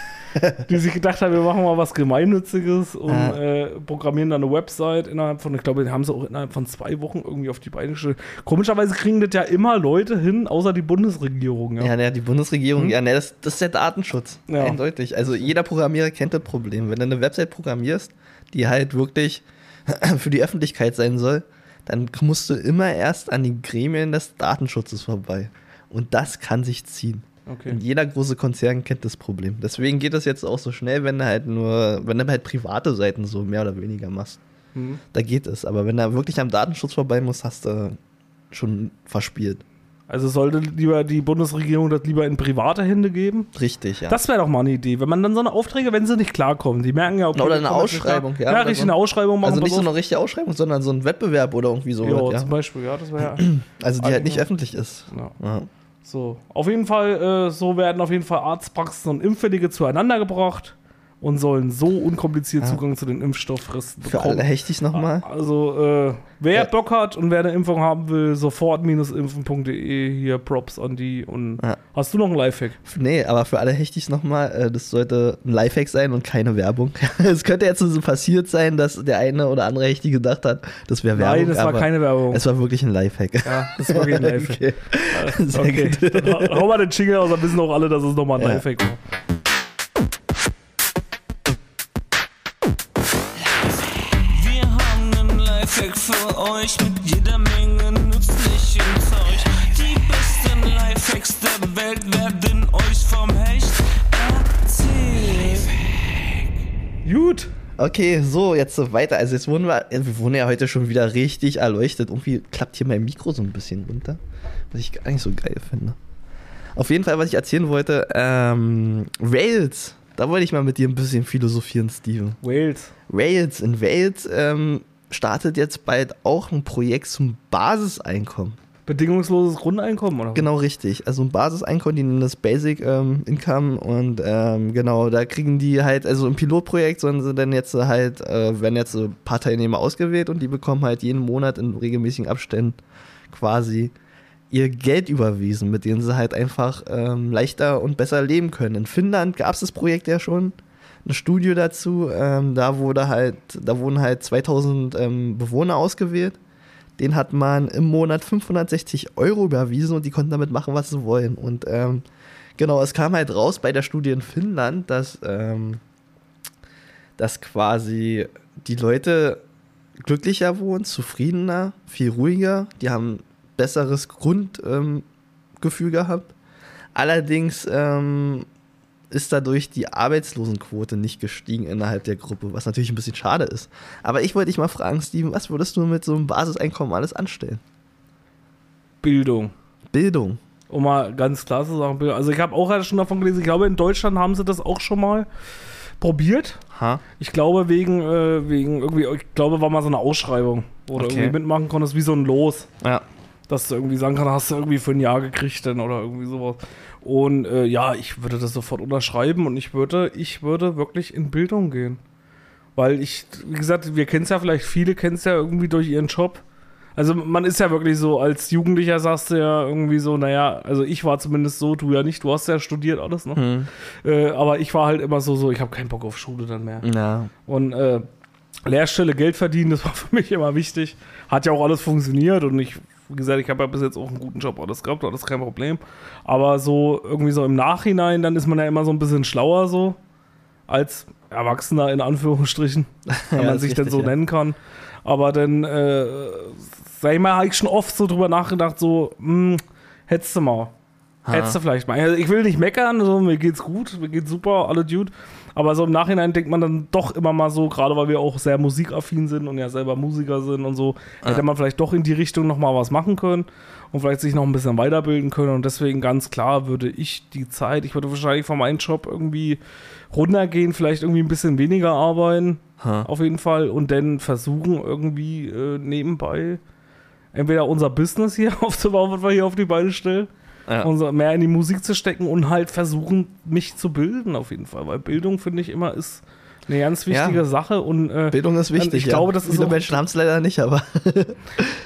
die sich gedacht haben, wir machen mal was Gemeinnütziges und ja. äh, programmieren dann eine Website innerhalb von, ich glaube, die haben sie auch innerhalb von zwei Wochen irgendwie auf die Beine gestellt. Komischerweise kriegen das ja immer Leute hin, außer die Bundesregierung. Ja, ja, ne, die Bundesregierung, hm? ja, ne, das, das ist der Datenschutz. Ja. Eindeutig. Also jeder Programmierer kennt das Problem. Wenn du eine Website programmierst, die halt wirklich [CLEARS THROAT] für die Öffentlichkeit sein soll, dann musst du immer erst an die Gremien des Datenschutzes vorbei. Und das kann sich ziehen. Okay. Und jeder große Konzern kennt das Problem. Deswegen geht das jetzt auch so schnell, wenn du halt nur, wenn du halt private Seiten so mehr oder weniger machst. Mhm. Da geht es. Aber wenn du wirklich am Datenschutz vorbei musst, hast du schon verspielt. Also sollte lieber die Bundesregierung das lieber in private Hände geben? Richtig, ja. Das wäre doch mal eine Idee, wenn man dann so eine Aufträge, wenn sie nicht klarkommen, die merken ja, okay, Oder eine Ausschreibung, ja. Ja, richtig, eine Ausschreibung machen. Also nicht so eine richtige Ausschreibung, sondern so ein Wettbewerb oder irgendwie so. Jo, ja, zum Beispiel, ja, das wäre [CLEARS THROAT] Also die halt nicht öffentlich ist. Ja. ja. So, auf jeden Fall, äh, so werden auf jeden Fall Arztpraxen und Impfwillige zueinander gebracht. Und sollen so unkompliziert Zugang zu den Impfstofffristen Für alle Hechtis nochmal. Also, äh, wer Ja. Bock hat und wer eine Impfung haben will, sofort-impfen.de, hier Props an die. Und Ja. hast du noch einen Lifehack? Nee, aber für alle Hechtis nochmal, äh, das sollte ein Lifehack sein und keine Werbung. [LAUGHS] es könnte jetzt so passiert sein, dass der eine oder andere Hechti gedacht hat, das wäre Werbung. Nein, das war keine Werbung. Es war wirklich ein Lifehack. ja, das war kein [LAUGHS] Lifehack. okay. Okay. Dann hau mal den Jingle aus, dann wissen auch alle, dass es nochmal ein Ja. Lifehack war. Euch mit jeder Menge nützlichem Zeug. Die besten Lifehacks der Welt werden euch vom Hecht erzählt. Gut. Okay, so, jetzt so weiter. Also jetzt wurden wir, wir wurden ja heute schon wieder richtig erleuchtet. Irgendwie klappt hier mein Mikro so ein bisschen runter, was ich gar nicht so geil finde. Auf jeden Fall, was ich erzählen wollte, ähm, Rails. Da wollte ich mal mit dir ein bisschen philosophieren, Steven. Wales. Rails. In Rails ähm, startet jetzt bald auch ein Projekt zum Basiseinkommen. Bedingungsloses Grundeinkommen, oder? Genau richtig. Also ein Basiseinkommen, die nennen das Basic ähm, Income und ähm, genau, da kriegen die halt, also im Pilotprojekt sollen sie dann jetzt halt, äh, werden jetzt ein paar Teilnehmer ausgewählt und die bekommen halt jeden Monat in regelmäßigen Abständen quasi ihr Geld überwiesen, mit denen sie halt einfach ähm, leichter und besser leben können. In Finnland gab es das Projekt ja schon, ein Studio dazu, ähm, da wurde halt, da wurden halt 2000 ähm, Bewohner ausgewählt den hat man im Monat 560 Euro überwiesen und die konnten damit machen, was sie wollen. Und ähm, genau, es kam halt raus bei der Studie in Finnland, dass, ähm, dass quasi die Leute glücklicher wohnen, zufriedener, viel ruhiger, die haben besseres Grundgefühl ähm, gehabt. Allerdings ähm, ist dadurch die Arbeitslosenquote nicht gestiegen innerhalb der Gruppe, was natürlich ein bisschen schade ist. Aber ich wollte dich mal fragen, Steven, was würdest du mit so einem Basiseinkommen alles anstellen? Bildung. Bildung. Um mal ganz klar zu sagen, Bildung. Also ich habe auch schon davon gelesen, ich glaube in Deutschland haben sie das auch schon mal probiert. Ha? Ich glaube wegen, äh, wegen irgendwie, ich glaube war mal so eine Ausschreibung, wo du Okay. irgendwie mitmachen konntest, wie so ein Los. Ja. dass du irgendwie sagen kannst, hast du irgendwie für ein Jahr gekriegt dann oder irgendwie sowas. Und äh, ja, ich würde das sofort unterschreiben und ich würde, ich würde wirklich in Bildung gehen. Weil ich, wie gesagt, wir kennen es ja vielleicht, viele kennen es ja irgendwie durch ihren Job. Also man ist ja wirklich so, als Jugendlicher sagst du ja irgendwie so, naja, also ich war zumindest so, du ja nicht, du hast ja studiert alles, ne? Hm. Äh, aber ich war halt immer so, so, ich habe keinen Bock auf Schule dann mehr. Ja. Und äh, Lehrstelle, Geld verdienen, das war für mich immer wichtig. Hat ja auch alles funktioniert und ich, wie gesagt, ich habe ja bis jetzt auch einen guten Job alles gehabt, alles kein Problem. Aber so irgendwie so im Nachhinein, dann ist man ja immer so ein bisschen schlauer so als Erwachsener in Anführungsstrichen, [LAUGHS] wenn Ja, man sich denn richtig, so ja. nennen kann. Aber dann, äh, sag ich mal, habe ich schon oft so drüber nachgedacht, so, hm, hättest du mal. Ha. Hättest du vielleicht mal. Also ich will nicht meckern, so, mir geht's gut, mir geht's super, alle Dude. Aber so im Nachhinein denkt man dann doch immer mal so, gerade weil wir auch sehr musikaffin sind und ja selber Musiker sind und so, hätte man vielleicht doch in die Richtung nochmal was machen können und vielleicht sich noch ein bisschen weiterbilden können. Und deswegen ganz klar würde ich die Zeit, ich würde wahrscheinlich von meinem Job irgendwie runtergehen, vielleicht irgendwie ein bisschen weniger arbeiten, Ha. auf jeden Fall, und dann versuchen irgendwie äh, nebenbei entweder unser Business hier [LAUGHS] aufzubauen, was wir hier auf die Beine stellen, Ja. unser, mehr in die Musik zu stecken und halt versuchen, mich zu bilden auf jeden Fall. Weil Bildung, finde ich, immer ist eine ganz wichtige Ja. Sache. Und, äh, Bildung ist wichtig. Ich glaube, das ist Viele auch- Menschen haben es leider nicht, aber. [LAUGHS]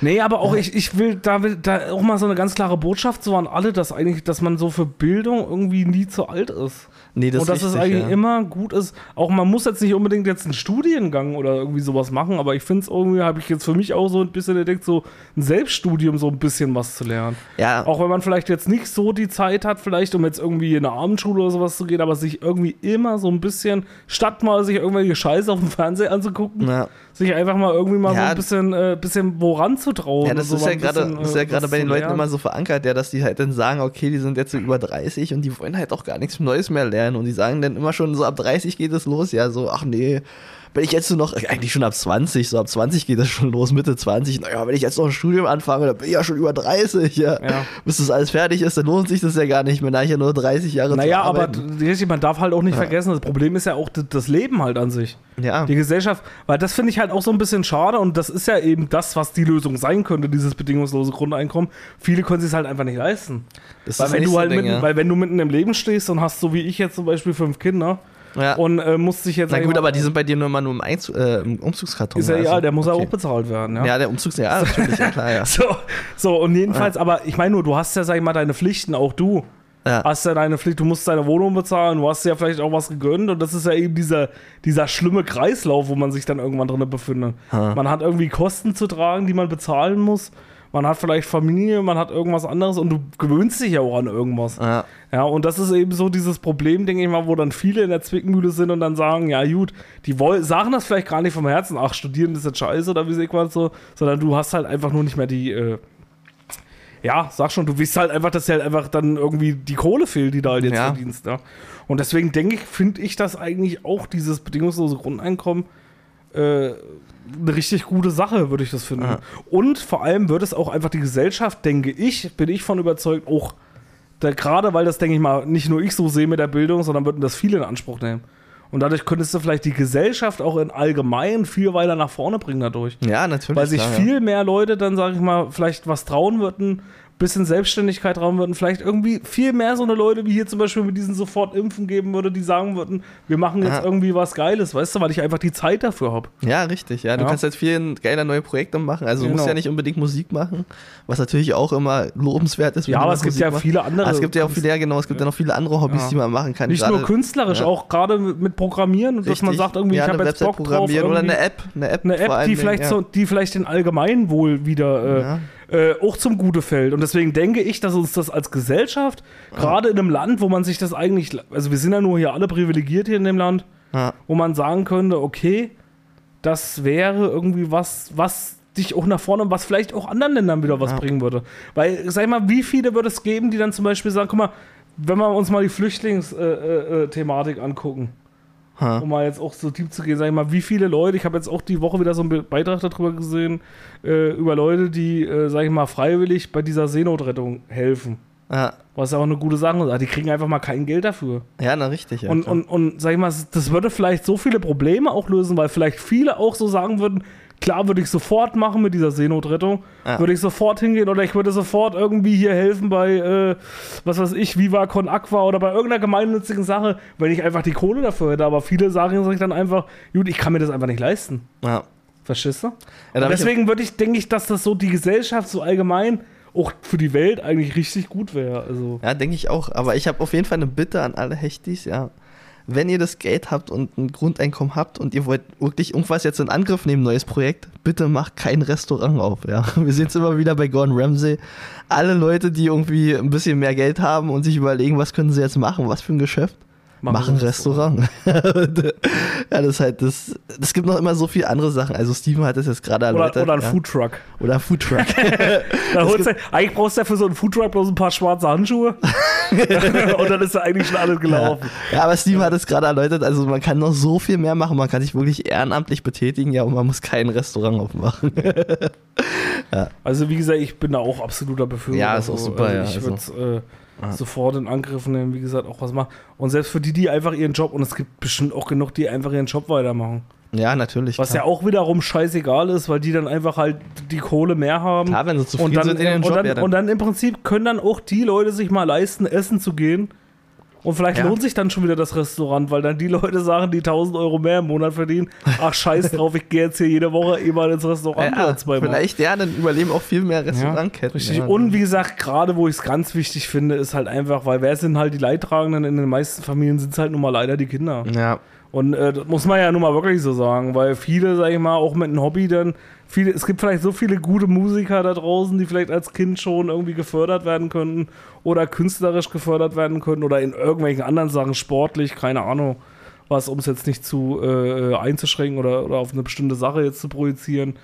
Nee, aber auch ich, ich will da, will da auch mal so eine ganz klare Botschaft so an alle, dass eigentlich, dass man so für Bildung irgendwie nie zu alt ist. Nee, das und dass es eigentlich ja. immer gut ist. Auch man muss jetzt nicht unbedingt jetzt einen Studiengang oder irgendwie sowas machen, aber ich finde es irgendwie, habe ich jetzt für mich auch so ein bisschen entdeckt, so ein Selbststudium so ein bisschen was zu lernen. Ja, Auch wenn man vielleicht jetzt nicht so die Zeit hat, vielleicht um jetzt irgendwie in eine Abendschule oder sowas zu gehen, aber sich irgendwie immer so ein bisschen, statt mal sich irgendwelche Scheiße auf dem Fernseher anzugucken, na, sich einfach mal irgendwie mal so Ja. ein bisschen, äh, bisschen woran zu trauen. ja, das ist so ja gerade ja äh, gerade was bei den Leuten lernen. immer so verankert, ja, dass die halt dann sagen, okay, die sind jetzt so über 30 und die wollen halt auch gar nichts Neues mehr lernen und die sagen dann immer schon so ab 30 geht es los, ja, so, ach nee, wenn ich jetzt nur noch, eigentlich schon ab 20, so ab 20 geht es schon los, Mitte 20, naja, wenn ich jetzt noch ein Studium anfange, dann bin ich ja schon über 30, ja. Ja. Bis das alles fertig ist, dann lohnt sich das ja gar nicht mehr, da ich ja nur 30 Jahre Naja, aber richtig, man darf halt auch nicht vergessen, das Problem ist ja auch das- das Leben halt an sich. ja. Die Gesellschaft, weil das finde ich halt auch so ein bisschen schade und das ist ja eben das, was die Lösung sein könnte, dieses bedingungslose Grundeinkommen. Viele können sich es halt einfach nicht leisten. Das Weil ist wenn, das du halt nächste mitten, Ding, ja. weil wenn du mitten im Leben stehst und hast, so wie ich jetzt zum Beispiel fünf Kinder Ja. und äh, muss sich jetzt. Na gut, aber die sind bei dir nur immer nur im, Einzu äh, im Umzugskarton. Ist ja also, egal, der muss ja okay. auch bezahlt werden. Ja. Ja, der Umzugs, ja, natürlich, ja klar, ja. [LAUGHS] So, so, und jedenfalls, aber ich meine nur, du hast ja, sag ich mal, deine Pflichten, auch du. Ja. Hast ja deine Pflicht, du musst deine Wohnung bezahlen, du hast ja vielleicht auch was gegönnt und das ist ja eben dieser, dieser schlimme Kreislauf, wo man sich dann irgendwann drin befindet. Ha. Man hat irgendwie Kosten zu tragen, die man bezahlen muss. Man hat vielleicht Familie, man hat irgendwas anderes und du gewöhnst dich ja auch an irgendwas. Ja. Ja, und das ist eben so dieses Problem, denke ich mal, wo dann viele in der Zwickmühle sind und dann sagen, ja gut, die woll sagen das vielleicht gar nicht vom Herzen, ach, studieren ist jetzt scheiße oder wie sie was so, sondern du hast halt einfach nur nicht mehr die, äh, ja, sag schon, du weißt halt einfach, dass dir halt einfach dann irgendwie die Kohle fehlt, die da halt jetzt Ja. verdienst. Ja. Und deswegen denke ich, finde ich das eigentlich auch, dieses bedingungslose Grundeinkommen, äh, eine richtig gute Sache, würde ich das finden. Ja. Und vor allem wird es auch einfach die Gesellschaft, denke ich, bin ich von überzeugt, auch da, gerade weil das, denke ich mal, nicht nur ich so sehe mit der Bildung, sondern würden das viele in Anspruch nehmen. Und dadurch könntest du vielleicht die Gesellschaft auch in allgemein viel weiter nach vorne bringen dadurch. ja, natürlich. Weil sich klar, viel mehr Leute dann, sage ich mal, vielleicht was trauen würden, bisschen Selbstständigkeit trauen würden, vielleicht irgendwie viel mehr so eine Leute wie hier zum Beispiel mit diesen sofort impfen geben würde, die sagen würden, wir machen jetzt Ja. irgendwie was Geiles, weißt du, weil ich einfach die Zeit dafür habe. Ja, ja richtig. Ja, du Ja. kannst jetzt viel geile neue Projekte machen. Also du musst Genau. ja nicht unbedingt Musik machen, was natürlich auch immer lobenswert ist. Ja, aber es gibt Musik ja machst. viele andere. Ah, es gibt ja auch viele, ja genau, es gibt ja noch viele andere Hobbys, Ja. die man machen kann. Nicht Gerade- nur künstlerisch, ja. auch gerade mit Programmieren und dass man sagt irgendwie, ja, ich habe jetzt Bock Website drauf. programmieren oder eine App, eine App, eine App, die vielleicht ja. so, die vielleicht den Allgemeinwohl wieder Ja. äh, äh, auch zum Gute fällt. Und deswegen denke ich, dass uns das als Gesellschaft, gerade in einem Land, wo man sich das eigentlich, also wir sind ja nur hier alle privilegiert hier in dem Land, Ja. wo man sagen könnte, okay, das wäre irgendwie was, was dich auch nach vorne, was vielleicht auch anderen Ländern wieder was Ja. bringen würde. Weil, sag ich mal, wie viele würde es geben, die dann zum Beispiel sagen, guck mal, wenn wir uns mal die Flüchtlingsthematik Thematik angucken, Ha. um mal jetzt auch so tief zu gehen, sag ich mal, wie viele Leute, ich habe jetzt auch die Woche wieder so einen Be- Beitrag darüber gesehen, äh, über Leute, die, äh, sag ich mal, freiwillig bei dieser Seenotrettung helfen. Ja. Was ja auch eine gute Sache ist. Die kriegen einfach mal kein Geld dafür. ja, na richtig. Ja, und, klar. und, und sag ich mal, das würde vielleicht so viele Probleme auch lösen, weil vielleicht viele auch so sagen würden, klar würde ich sofort machen mit dieser Seenotrettung, Ja. würde ich sofort hingehen oder ich würde sofort irgendwie hier helfen bei, äh, was weiß ich, Viva Con Aqua oder bei irgendeiner gemeinnützigen Sache, wenn ich einfach die Kohle dafür hätte. Aber viele sagen sich dann einfach, gut, ich kann mir das einfach nicht leisten. ja. Verstehst du? Ja, Deswegen würde ich, denke ich, dass das so die Gesellschaft so allgemein auch für die Welt eigentlich richtig gut wäre. Also. Ja, denke ich auch. Aber ich habe auf jeden Fall eine Bitte an alle Hechtis, ja. Wenn ihr das Geld habt und ein Grundeinkommen habt und ihr wollt wirklich irgendwas jetzt in Angriff nehmen, neues Projekt, bitte macht kein Restaurant auf, ja. [LAUGHS] Wir sehen es immer wieder bei Gordon Ramsay. Alle Leute, die irgendwie ein bisschen mehr Geld haben und sich überlegen, was können sie jetzt machen, was für ein Geschäft, machen, ein Restaurant. [LAUGHS] ja, das ist halt das. Es gibt noch immer so viele andere Sachen. Also Steven hat das jetzt gerade Oder, erläutert. oder ein ja. Foodtruck. Oder ein Foodtruck. [LAUGHS] Da holst du, eigentlich brauchst du ja für so einen Foodtruck bloß ein paar schwarze Handschuhe. [LAUGHS] und dann ist da eigentlich schon alles gelaufen. Ja, aber Steven hat es gerade erläutert, also man kann noch so viel mehr machen, man kann sich wirklich ehrenamtlich betätigen, ja, und man muss kein Restaurant aufmachen. Also, wie gesagt, ich bin da auch absoluter Befürworter. Ja, ist auch Also, super, also ja, Ich also. würde äh, sofort in Angriff nehmen, wie gesagt, auch was machen. Und selbst für die, die einfach ihren Job, und es gibt bestimmt auch genug, die einfach ihren Job weitermachen. ja, natürlich. Was klar. ja auch wiederum scheißegal ist, weil die dann einfach halt die Kohle mehr haben. Klar, wenn sie zufrieden und dann, sind in und, Job, dann, ja, dann, und dann im Prinzip können dann auch die Leute sich mal leisten, essen zu gehen. Und vielleicht Ja. lohnt sich dann schon wieder das Restaurant, weil dann die Leute sagen, die 1000 Euro mehr im Monat verdienen, ach scheiß drauf, ich gehe jetzt hier jede Woche eh mal ins Restaurant ja, zweimal. vielleicht, ja, dann überleben auch viel mehr Ja, Restaurantketten. richtig. Ja. Und wie gesagt, gerade wo ich es ganz wichtig finde, ist halt einfach, weil wer sind halt die Leidtragenden in den meisten Familien, sind es halt nun mal leider die Kinder. ja, Und äh, das muss man ja nun mal wirklich so sagen, weil viele, sag ich mal, auch mit einem Hobby dann, viele, es gibt vielleicht so viele gute Musiker da draußen, die vielleicht als Kind schon irgendwie gefördert werden könnten oder künstlerisch gefördert werden könnten oder in irgendwelchen anderen Sachen, sportlich, keine Ahnung, was, um es jetzt nicht zu äh, einzuschränken oder, oder auf eine bestimmte Sache jetzt zu projizieren,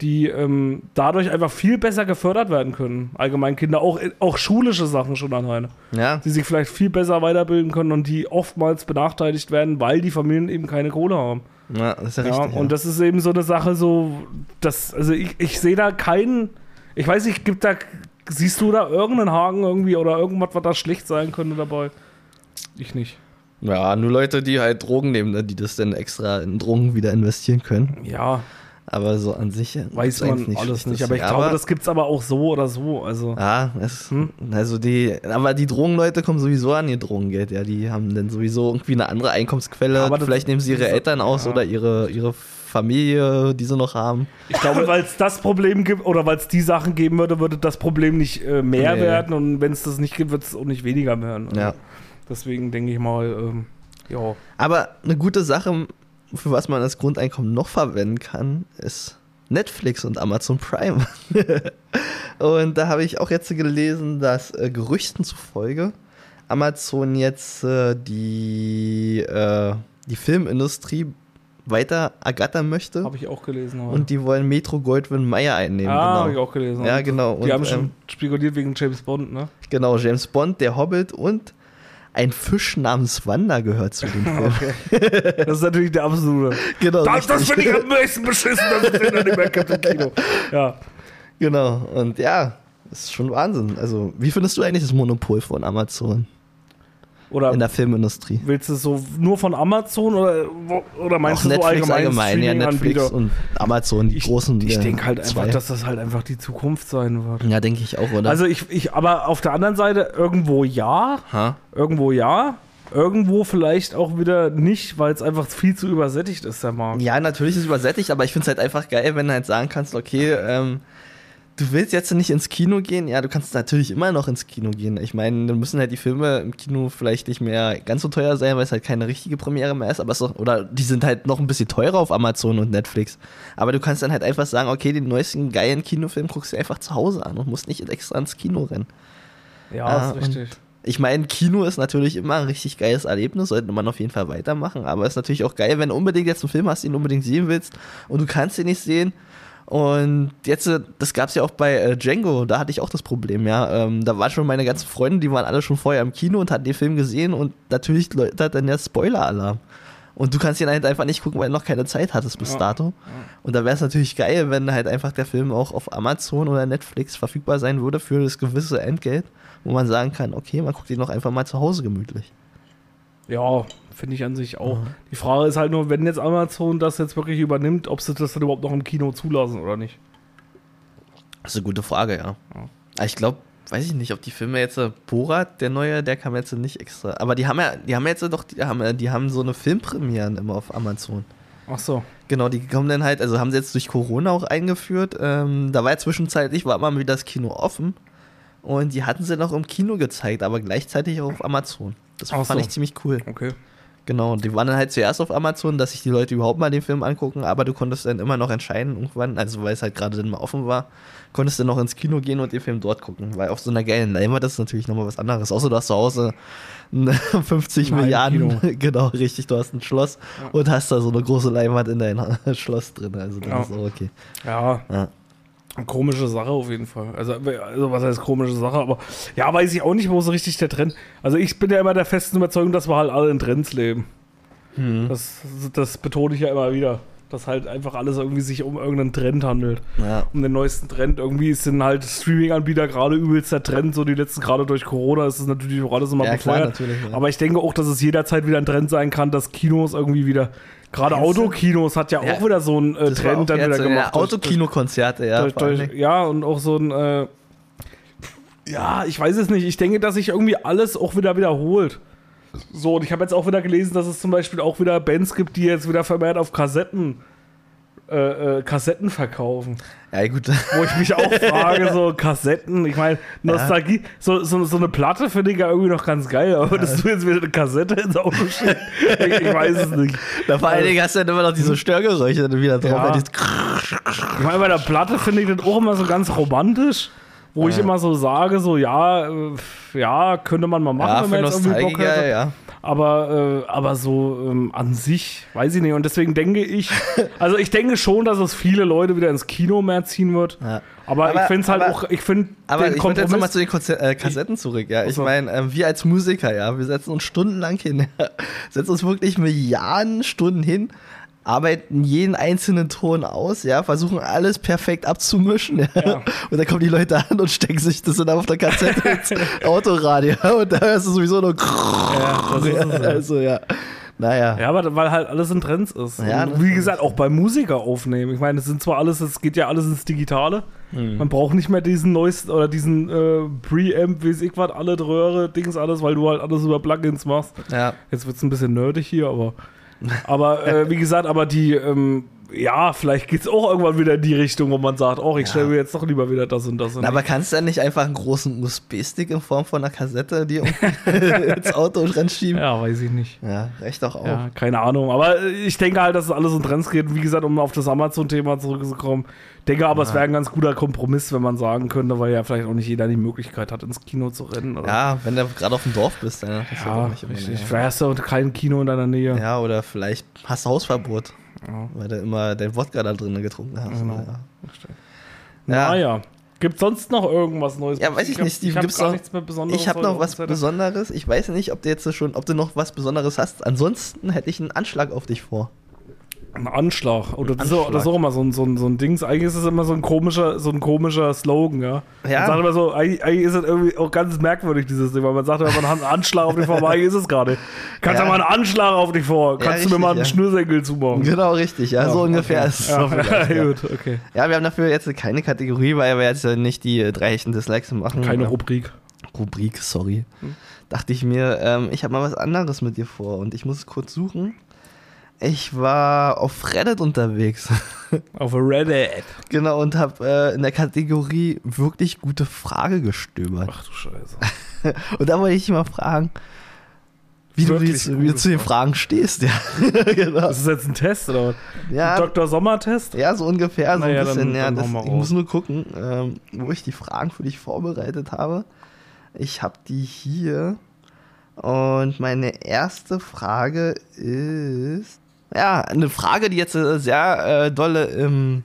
die ähm, dadurch einfach viel besser gefördert werden können. Allgemein Kinder, auch, auch schulische Sachen schon alleine ja, die sich vielleicht viel besser weiterbilden können und die oftmals benachteiligt werden, weil die Familien eben keine Kohle haben. ja, das ist ja Ja, richtig. und das ist eben so eine Sache, so, dass, also ich, ich sehe da keinen, ich weiß nicht, gibt da, siehst du da irgendeinen Haken irgendwie oder irgendwas, was da schlecht sein könnte dabei? Ich nicht. ja. ja, nur Leute, die halt Drogen nehmen, ne, die das dann extra in Drogen wieder investieren können. Ja, Aber so an sich Weiß ist eigentlich man alles schlecht. nicht. Aber ich glaube, das gibt's aber auch so oder so. Also, Ja, es, Hm? also die, aber die Drogenleute kommen sowieso an ihr Drogengeld, ja. Die haben dann sowieso irgendwie eine andere Einkommensquelle. Aber das- Vielleicht nehmen sie ihre Eltern aus ja. oder ihre, ihre Familie, die sie noch haben. ich glaube, weil es das Problem gibt oder weil es die Sachen geben würde, würde das Problem nicht äh, mehr Nee. werden. Und wenn es das nicht gibt, wird es auch nicht weniger werden. Also Ja. Deswegen denke ich mal, ähm, ja. Aber eine gute Sache, für was man das Grundeinkommen noch verwenden kann, ist Netflix und Amazon Prime. [LAUGHS] und da habe ich auch jetzt gelesen, dass äh, Gerüchten zufolge Amazon jetzt äh, die, äh, die Filmindustrie weiter ergattern möchte. Habe ich auch gelesen. heute. Und die wollen Metro Goldwyn Mayer einnehmen. ah, habe ich genau. auch gelesen. Ja, Und genau. Die Und, haben schon ähm, spekuliert wegen James Bond, ne? genau, James Bond, der Hobbit und ein Fisch namens Wanda gehört zu dem [LAUGHS] Film. Das ist natürlich der absolute. genau, Das, das finde ich am meisten beschissen, dass es den dann nicht mehr gibt im Kino. [LAUGHS] Ja. Genau, und ja, das ist schon Wahnsinn. Also, wie findest du eigentlich das Monopol von Amazon Oder in der Filmindustrie? willst du es so nur von Amazon oder, oder meinst Auch du so Netflix allgemein? allgemein, ja, Netflix und Amazon, die Ich, großen. ich äh, denke halt einfach, zwei. dass das halt einfach die Zukunft sein wird. Ja, denke ich auch, oder? Also ich, ich, aber auf der anderen Seite irgendwo ja, ha? irgendwo ja, irgendwo vielleicht auch wieder nicht, weil es einfach viel zu übersättigt ist, der Markt. Ja, natürlich ist es übersättigt, aber ich finde es halt einfach geil, wenn du halt sagen kannst, okay, ähm, du willst jetzt nicht ins Kino gehen, ja, du kannst natürlich immer noch ins Kino gehen. Ich meine, dann müssen halt die Filme im Kino vielleicht nicht mehr ganz so teuer sein, weil es halt keine richtige Premiere mehr ist, aber es ist doch, oder die sind halt noch ein bisschen teurer auf Amazon und Netflix. Aber du kannst dann halt einfach sagen, okay, den neuesten geilen Kinofilm guckst du einfach zu Hause an und musst nicht extra ins Kino rennen. Ja, Ah, ist richtig. Ich meine, Kino ist natürlich immer ein richtig geiles Erlebnis, sollte man auf jeden Fall weitermachen, aber es ist natürlich auch geil, wenn du unbedingt jetzt einen Film hast, den du unbedingt sehen willst und du kannst ihn nicht sehen. Und jetzt, äh, das gab es ja auch bei äh, Django, da hatte ich auch das Problem, ja. Ähm, da waren schon meine ganzen Freunde, die waren alle schon vorher im Kino und hatten den Film gesehen und natürlich läutet dann der Spoiler-Alarm. Und du kannst ihn halt einfach nicht gucken, weil du noch keine Zeit hattest bis dato. Und da wäre es natürlich geil, wenn halt einfach der Film auch auf Amazon oder Netflix verfügbar sein würde für das gewisse Entgelt, wo man sagen kann, okay, man guckt ihn noch einfach mal zu Hause gemütlich. Ja, finde ich an sich auch. Die Frage ist halt nur, wenn jetzt Amazon das jetzt wirklich übernimmt, ob sie das dann überhaupt noch im Kino zulassen oder nicht. Das ist eine gute Frage, ja. Aber ich glaube, weiß ich nicht, ob die Filme jetzt äh, Borat, der neue, der kam jetzt nicht extra. Aber die haben ja, die haben jetzt doch, die haben, die haben so eine Filmpremieren immer auf Amazon. Ach so. Genau, die kommen dann halt, also haben sie jetzt durch Corona auch eingeführt. Ähm, da war ja zwischenzeitlich, war immer wieder das Kino offen. Und die hatten sie noch im Kino gezeigt, aber gleichzeitig auch auf Amazon. Das Ach fand so. ich ziemlich cool. Okay. Genau, und die waren dann halt zuerst auf Amazon, dass sich die Leute überhaupt mal den Film angucken, aber du konntest dann immer noch entscheiden, irgendwann, also weil es halt gerade dann mal offen war, konntest du noch ins Kino gehen und den Film dort gucken, weil auf so einer geilen Leinwand ist natürlich nochmal was anderes. Außer du hast zu Hause ein [LAUGHS] 50 Ein Milliarden, [LAUGHS] genau, richtig, du hast ein Schloss und hast da so eine große Leinwand in deinem [LAUGHS] Schloss drin, also das Ja. ist auch okay. Ja, Ja. Komische Sache auf jeden Fall. Also, also was heißt komische Sache, aber ja, weiß ich auch nicht, wo so richtig der Trend. Also ich bin ja immer der festen Überzeugung, dass wir halt alle in Trends leben. Hm. Das, das betone ich ja immer wieder. Dass halt einfach alles irgendwie sich um irgendeinen Trend handelt. Ja. Um den neuesten Trend. Irgendwie sind halt Streaming-Anbieter gerade übelst der Trend. So die letzten, gerade durch Corona ist es natürlich auch alles immer Ja, klar, befeuert. natürlich, ja. Aber ich denke auch, dass es jederzeit wieder ein Trend sein kann, dass Kinos irgendwie wieder. Gerade Autokinos hat ja, Ja, auch wieder so einen äh, Trend dann wieder äh, gemacht. durch- Autokinokonzerte, ja. durch, durch, ja, und auch so ein, äh, ja, ich weiß es nicht. Ich denke, dass sich irgendwie alles auch wieder wiederholt. So, und ich habe jetzt auch wieder gelesen, dass es zum Beispiel auch wieder Bands gibt, die jetzt wieder vermehrt auf Kassetten, äh, äh, Kassetten verkaufen. ja, gut. Wo ich mich auch [LAUGHS] frage, so Kassetten, ich meine, Nostalgie, so, so, so eine Platte finde ich ja irgendwie noch ganz geil, aber dass du jetzt wieder eine Kassette ins Auto schickst, ich, ich weiß es nicht. Da vor allen Dingen hast du dann immer noch diese Störgeräusche dann wieder drauf. Ja. Ja. Ich meine, bei der Platte finde ich das auch immer so ganz romantisch, wo ich immer so sage, so ja, äh, ja, könnte man mal machen, wenn man jetzt irgendwie Bock hätte. ja. Aber, äh, aber so ähm, an sich, weiß ich nicht. Und deswegen denke ich, [LAUGHS] also ich denke schon, dass es viele Leute wieder ins Kino mehr ziehen wird. Ja. Aber, Aber- ich finde es halt aber- auch, ich finde Aber den ich wollte jetzt nochmal zu den Konzer äh, Kassetten zurück, ja. Ich meine, ähm, wir als Musiker, ja, wir setzen uns stundenlang hin, [LAUGHS] setzen uns wirklich Milliarden Stunden hin, arbeiten jeden einzelnen Ton aus, ja, versuchen alles perfekt abzumischen, ja. Ja. Und dann kommen die Leute an und stecken sich das dann auf der Kassette ins Autoradio [LAUGHS] und da hörst du sowieso nur Ja, das ist es, ja. also ja. Naja. Ja, aber weil halt alles in Trends ist. Ja, wie gesagt, auch bei Musiker aufnehmen. Ich meine, es sind zwar alles, es geht ja alles ins Digitale. Man braucht nicht mehr diesen neuesten oder diesen äh, Preamp, wie ich was, alle Röhre, Dings, alles, weil du halt alles über Plugins machst. Ja. Jetzt wird es ein bisschen nerdig hier, aber. Aber äh, wie gesagt, aber die, ähm, ja, vielleicht geht es auch irgendwann wieder in die Richtung, wo man sagt, oh, ich stelle mir jetzt doch lieber wieder das und das und Na, aber kannst du dann nicht einfach einen großen USB-Stick in Form von einer Kassette die [LAUGHS] irgendwie [LAUGHS] ins Auto reinschieben? Ja, weiß ich nicht. Ja, recht doch auch. Ja, keine Ahnung. Aber ich denke halt, dass es alles in Trends geht. Wie gesagt, um auf das Amazon-Thema zurückzukommen. denke aber, es wäre ein ganz guter Kompromiss, wenn man sagen könnte, weil ja vielleicht auch nicht jeder die Möglichkeit hat, ins Kino zu rennen. Oder? Ja, wenn du gerade auf dem Dorf bist, dann hast du ja doch nicht richtig. Vielleicht hast du kein Kino in deiner Nähe. Ja, oder vielleicht hast du Hausverbot, Ja. weil du immer dein Wodka da drinnen getrunken hast. Genau. Ja. Naja. Gibt sonst noch irgendwas Neues? Ja, weiß ich hab- nicht, Steve, Ich habe noch- nichts mehr Besonderes. Ich heute noch was. Besonderes. Ich weiß nicht, ob du jetzt schon, ob du noch was Besonderes hast. Ansonsten hätte ich einen Anschlag auf dich vor. Ein Anschlag. Oder das, Ist auch, Anschlag. das ist auch immer so ein, so, ein, so ein Dings. Eigentlich ist es immer so ein komischer, so ein komischer Slogan, ja. Ja. Man sagt immer so, eigentlich, eigentlich ist es irgendwie auch ganz merkwürdig, dieses Ding, weil man sagt immer, man hat einen Anschlag auf dich vor, aber eigentlich ist es gerade. Kannst Ja. du mal einen Anschlag auf dich vor? Kannst du mir richtig, mal einen ja. Schnürsenkel zubauen? Genau, richtig. Ja, so ungefähr ist es. Ja, ja. [LAUGHS] gut, okay. ja, wir haben dafür jetzt keine Kategorie, weil wir jetzt ja nicht die äh, drei echten Dislikes machen. Keine Ja. Rubrik. Rubrik, sorry. Dachte ich mir, ähm, ich habe mal was anderes mit dir vor und ich muss es kurz suchen. Ich war auf Reddit unterwegs. [LAUGHS] Auf Reddit. genau, und habe äh, in der Kategorie wirklich gute Frage gestöbert. Ach du Scheiße. [LAUGHS] Und da wollte ich dich mal fragen, wie du, Wirklich wie du gute zu den Fragen stehst. Ja, [LAUGHS] genau. Das ist jetzt ein Test, oder was? Ja, Ein Dr. Sommer-Test? ja so ungefähr, so Naja, ein bisschen. dann- ja, dann das, ich muss nur gucken, ähm, wo ich die Fragen für dich vorbereitet habe. Ich habe die hier. Und meine erste Frage ist. Ja, eine Frage, die jetzt äh, sehr äh, dolle im,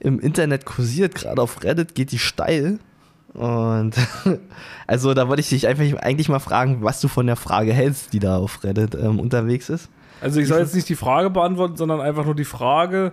im Internet kursiert, gerade auf Reddit geht die steil. Und [LAUGHS] also da wollte ich dich einfach eigentlich mal fragen, was du von der Frage hältst, die da auf Reddit ähm, unterwegs ist. Also ich soll jetzt nicht die Frage beantworten, sondern einfach nur die Frage.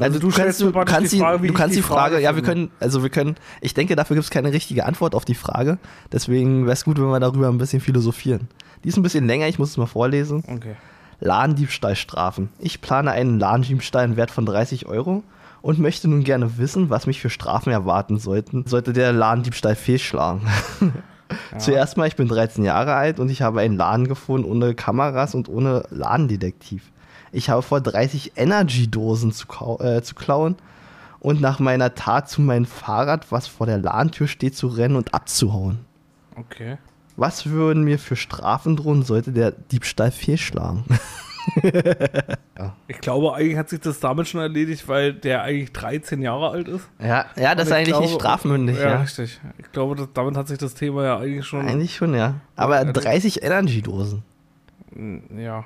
Also, du, kannst, du, kannst, die Frage, wie du kannst die Frage, ja, wir können, also wir können, ich denke, dafür gibt es keine richtige Antwort auf die Frage. Deswegen wäre es gut, wenn wir darüber ein bisschen philosophieren. Die ist ein bisschen länger, ich muss es mal vorlesen. Okay. Ladendiebstahlstrafen. Ich plane einen Ladendiebstahl im Wert von 30 Euro und möchte nun gerne wissen, was mich für Strafen erwarten sollten, sollte der Ladendiebstahl fehlschlagen. [LAUGHS] Zuerst mal, ich bin 13 Jahre alt und ich habe einen Laden gefunden ohne Kameras und ohne Ladendetektiv. Ich habe vor, 30 Energy-Dosen zu, äh, zu klauen und nach meiner Tat zu meinem Fahrrad, was vor der Ladentür steht, zu rennen und abzuhauen. Okay. Was würden mir für Strafen drohen, sollte der Diebstahl fehlschlagen? [LAUGHS] Ich glaube, eigentlich hat sich das damit schon erledigt, weil der eigentlich 13 Jahre alt ist. Ja, ja das ist eigentlich nicht glaube- strafmündig, Ja, ja. richtig. Ich glaube, das, damit hat sich das Thema ja eigentlich schon. Eigentlich schon, ja. Aber Ja, 30 Energy-Dosen. Ja.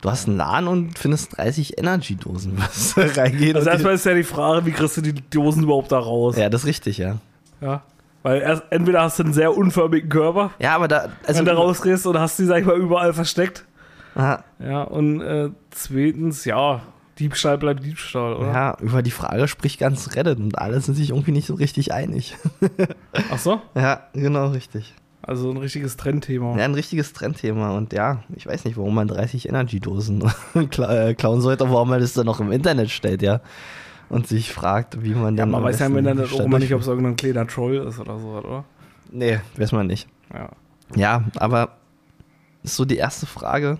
Du hast einen Laden und findest 30 Energy-Dosen, [LAUGHS] was da reingeht. Also erstmal ist ja die Frage, wie kriegst du die Dosen überhaupt da raus? ja, das ist richtig, ja. Ja. Weil erst, entweder hast du einen sehr unförmigen Körper, Ja, aber da, also, wenn du rausgehst und hast die, sag ich mal, überall versteckt. Aha, Ja, und äh, zweitens, ja, Diebstahl bleibt Diebstahl, oder? ja, über die Frage spricht ganz Reddit und alle sind sich irgendwie nicht so richtig einig. [LAUGHS] Ach so? ja, genau, richtig. Also ein richtiges Trendthema. Ja, ein richtiges Trendthema und ja, ich weiß nicht, warum man 30 Energy-Dosen [LAUGHS] äh, klauen sollte, warum man das dann noch im Internet stellt, ja. Und sich fragt, wie man Ja, dann. man am weiß ja die auch immer nicht, ob es irgendein kleiner Troll ist oder so, oder? Nee, weiß man nicht. Ja. Ja, aber ist so die erste Frage.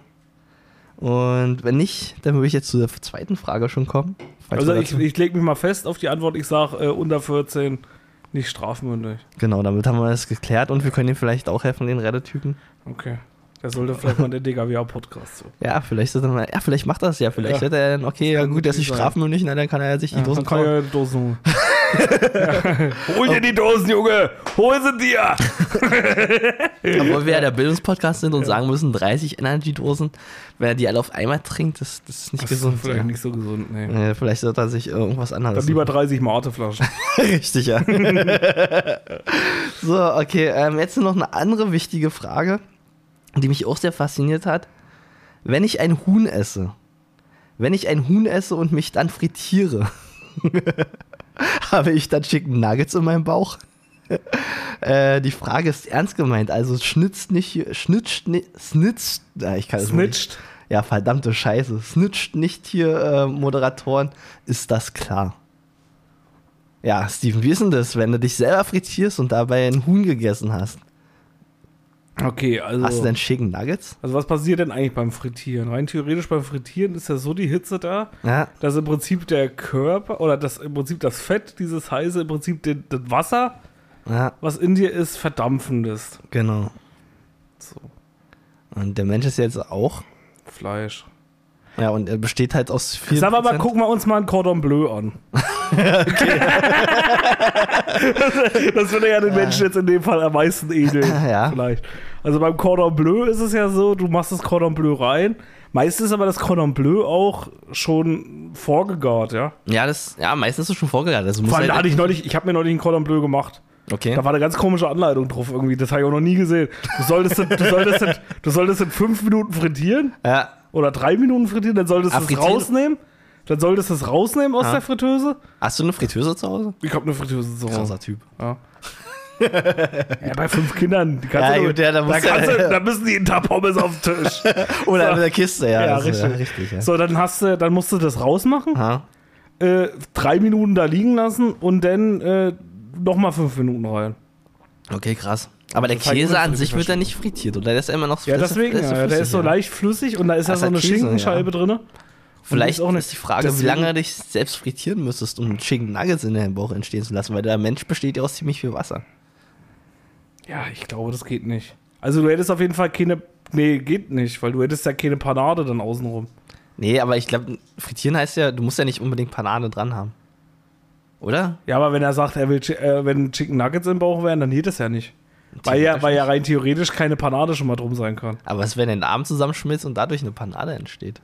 Und wenn nicht, dann würde ich jetzt zu der zweiten Frage schon kommen. Also ich, ich lege mich mal fest auf die Antwort, ich sage äh, unter 14 nicht strafmündig. genau, damit haben wir das geklärt und wir können ihm vielleicht auch helfen, den Reddit-Typen. Okay. Der sollte vielleicht mal der DGWA-Podcast so. Ja, vielleicht ist er mal, ja, vielleicht macht er das ja. Vielleicht Ja. hätte er dann, okay, ja gut, der ist nicht strafmündig, na, dann kann er sich die Dosen dann kann kaufen. ja die Dosen. [LAUGHS] Hol dir die Dosen, Junge! Hol sie dir! [LAUGHS] Obwohl wir ja der Bildungspodcast sind und sagen müssen, 30 Energy-Dosen, wenn er die alle auf einmal trinkt, das, das ist nicht Das ist gesund. vielleicht ja. nicht so gesund, nee. Äh, vielleicht sollte er sich irgendwas anderes Dann lieber 30 Mateflaschen. [LAUGHS] Richtig, ja. so, okay, ähm, jetzt noch eine andere wichtige Frage, die mich auch sehr fasziniert hat. Wenn ich ein Huhn esse, wenn ich ein Huhn esse und mich dann frittiere, [LAUGHS] habe ich dann Chicken Nuggets in meinem Bauch? [LAUGHS] Äh, die Frage ist ernst gemeint. Also schnitzt nicht hier, schnitzt nicht, snitcht, ah, ich kann es nicht. Ja, verdammte Scheiße. Snitcht nicht hier äh, Moderatoren, ist das klar. Ja, Steven, wie ist denn das, wenn du dich selber frittierst und dabei ein Huhn gegessen hast? Okay, also. Hast du denn Chicken Nuggets? Also was passiert denn eigentlich beim Frittieren? Rein theoretisch beim Frittieren ist ja so die Hitze da, Ja, dass im Prinzip der Körper oder das im Prinzip das Fett, dieses heiße, im Prinzip den, das Wasser, ja, was in dir ist, verdampfen lässt. genau. So, Und der Mensch ist jetzt auch. Fleisch. Ja, und er besteht halt aus vielen. Sagen wir mal, gucken wir uns mal ein Cordon Bleu an. [LAUGHS] das würde ja den Menschen jetzt in dem Fall am meisten ähneln. [LAUGHS] Ja. Vielleicht. Also beim Cordon Bleu ist es ja so, du machst das Cordon Bleu rein. Meistens ist aber das Cordon Bleu auch schon vorgegart, ja. Ja, das, ja, meistens ist es schon vorgegangen. Also Vor allem, halt hatte ich neulich, ich habe mir neulich ein Cordon Bleu gemacht. okay. Da war eine ganz komische Anleitung drauf irgendwie. Das habe ich auch noch nie gesehen. Du solltest, das- du solltest, das- du solltest in fünf Minuten frittieren Ja, oder drei Minuten frittieren, dann solltest du es rausnehmen. Dann solltest du es rausnehmen aus Ah. der Fritteuse. hast du eine Fritteuse zu Hause? Ich habe eine Fritteuse zu Hause. Krasser Typ. Ja. ja, bei fünf Kindern. Ja, gut, ja, da da, du- da müssen die in Pommes auf den Tisch. [LAUGHS] Oder So. mit der Kiste, ja. Ja, das ist richtig. richtig ja. So, dann hast du, dann musst du das rausmachen, äh, drei Minuten da liegen lassen und dann äh, nochmal fünf Minuten rein. Okay, krass. Aber der Käse an sich wird ja nicht frittiert, oder? Der ist ja immer noch Ja, das ist- deswegen, ist ja, der flüssig, ist so ja. leicht flüssig und da ist ja so eine Käse, Schinkenscheibe drin. Vielleicht ist auch ist, die Frage, wie lange dich selbst frittieren müsstest, um Chicken Nuggets in deinem Bauch entstehen zu lassen, weil der Mensch besteht ja aus ziemlich viel Wasser. Ja, ich glaube, das geht nicht. Also du hättest auf jeden Fall keine, nee, geht nicht, weil du hättest ja keine Panade dann außenrum. Nee, aber ich glaube, frittieren heißt ja, du musst ja nicht unbedingt Panade dran haben. Oder? Ja, aber wenn er sagt, er will, äh, wenn Chicken Nuggets im Bauch wären, dann geht das ja nicht. Weil ja, weil ja rein theoretisch keine Panade schon mal drum sein kann. Aber was, wenn ein Arm zusammenschmilzt und dadurch eine Panade entsteht?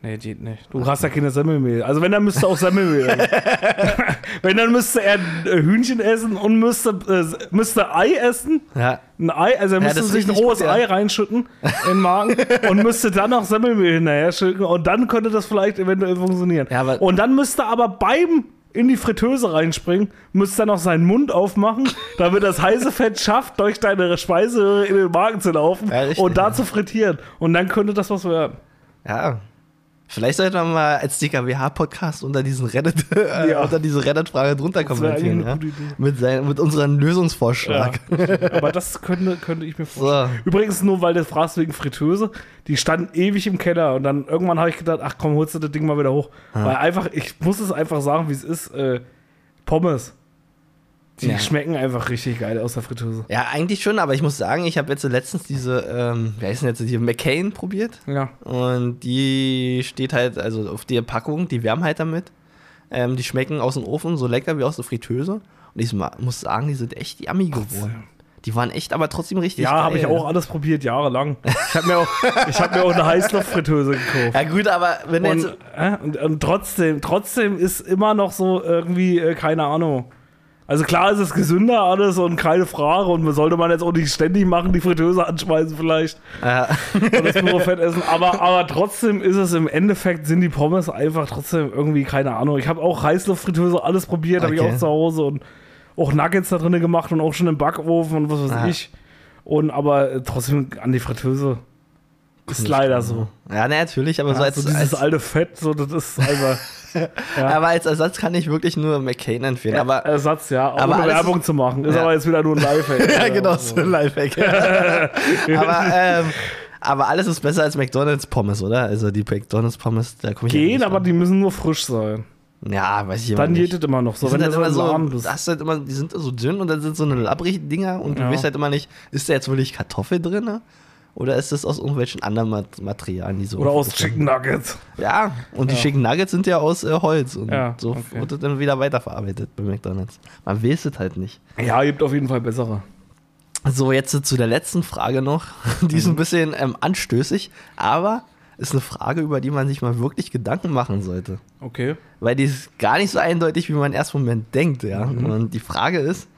Nee, geht nicht. Du hast ja keine Semmelmehl. Also wenn, dann müsste auch Semmelmehl. [LAUGHS] [LAUGHS] wenn, dann müsste er äh, Hühnchen essen und müsste, äh, müsste Ei essen. Ja. Ein Ei, also er Ja, müsste ist sich ein rohes ja. Ei reinschütten in den Magen [LAUGHS] und müsste dann noch Semmelmehl hinterher schütten und dann könnte das vielleicht eventuell funktionieren. Ja, aber- und dann müsste aber beim in die Fritteuse reinspringen, müsste er noch seinen Mund aufmachen, damit das heiße Fett schafft, durch deine Speiseröhre in den Magen zu laufen Ja, richtig, und da ja. zu frittieren. Und dann könnte das was werden. Ja. Vielleicht sollte man mal als DKWH-Podcast unter diesen Reddit, [LAUGHS] äh, Ja. unter diese Reddit-Frage drunter kommentieren. Ja? Mit, sein, mit unserem Lösungsvorschlag. Ja, aber das könnte, könnte ich mir [LAUGHS] vorstellen. So. Übrigens, nur weil du fragst wegen Fritteuse, die stand ewig im Keller und dann irgendwann habe ich gedacht, ach komm, holst du das Ding mal wieder hoch. Weil einfach, ich muss es einfach sagen, wie es ist, äh, Pommes. Die Ja. schmecken einfach richtig geil aus der Fritteuse. Ja, eigentlich schon, aber ich muss sagen, ich habe jetzt so letztens diese, ähm, wie heißt denn jetzt, die McCain probiert. Ja. Und die steht halt, also auf der Packung, die wärmen halt damit. Ähm, die schmecken aus dem Ofen so lecker wie aus der Fritteuse. Und ich muss sagen, die sind echt yummy geworden. Die waren echt, aber trotzdem richtig Ja, habe ich auch alles probiert, jahrelang. Ich habe mir, auch- ich hab mir auch eine Heißluftfritteuse gekauft. Ja gut, aber wenn Und, jetzt... äh, und, und trotzdem, trotzdem ist immer noch so irgendwie, äh, keine Ahnung. Also klar ist es gesünder alles und keine Frage und sollte man jetzt auch nicht ständig machen, die Fritteuse anschmeißen vielleicht Äh, und das pure Fett essen. Aber, aber trotzdem ist es im Endeffekt, sind die Pommes einfach trotzdem irgendwie, keine Ahnung. Ich habe auch Heißluftfritteuse, alles probiert, habe ich Okay. auch zu Hause und auch Nuggets da drin gemacht und auch schon im Backofen und was weiß Ah. ich. Und aber äh, trotzdem an die Fritteuse. Ist leider so. ja, na, natürlich, aber so Ja, als, so dieses als, alte Fett, so das ist einfach. [LAUGHS] ja. [LAUGHS] aber als Ersatz kann ich wirklich nur McCain empfehlen. aber Ersatz, ja, auch aber ohne Werbung zu machen. Ist Ja. aber jetzt wieder nur ein Lifehack. [LAUGHS] ja, genau, so ein Lifehack. [LAUGHS] aber, ähm, aber alles ist besser als McDonalds Pommes, oder? Also die McDonalds Pommes, da komme ich ja Gehen, aber die müssen nur frisch sein. Ja, weiß ich immer Dann geht es immer noch so. Die sind halt du immer im so, bist. das halt immer, die sind so dünn und dann sind so eine labbrigen Dinger und du Ja. weißt halt immer nicht, ist da jetzt wirklich Kartoffel drin? Oder ist das aus irgendwelchen anderen Mat Materialien, die so. Oder aus Chicken Nuggets. Ja, und die Ja. Chicken Nuggets sind ja aus äh, Holz und Ja, so okay. wird es dann wieder weiterverarbeitet bei McDonalds. Man weiß es halt nicht. Ja, gibt auf jeden Fall bessere. So, jetzt zu der letzten Frage noch. [LAUGHS] Die ist ein bisschen ähm, anstößig, aber ist eine Frage, über die man sich mal wirklich Gedanken machen sollte. Okay. Weil die ist gar nicht so eindeutig, wie man im ersten Moment denkt, ja. Und die Frage ist,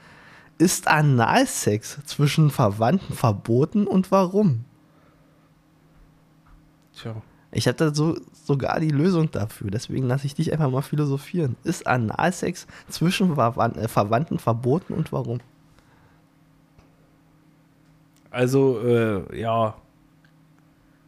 ist Analsex zwischen Verwandten verboten und warum? Tja. Ich habe da so, sogar die Lösung dafür. Deswegen lasse ich dich einfach mal philosophieren. Ist Analsex zwischen äh, Verwandten verboten und warum? Also, äh, ja.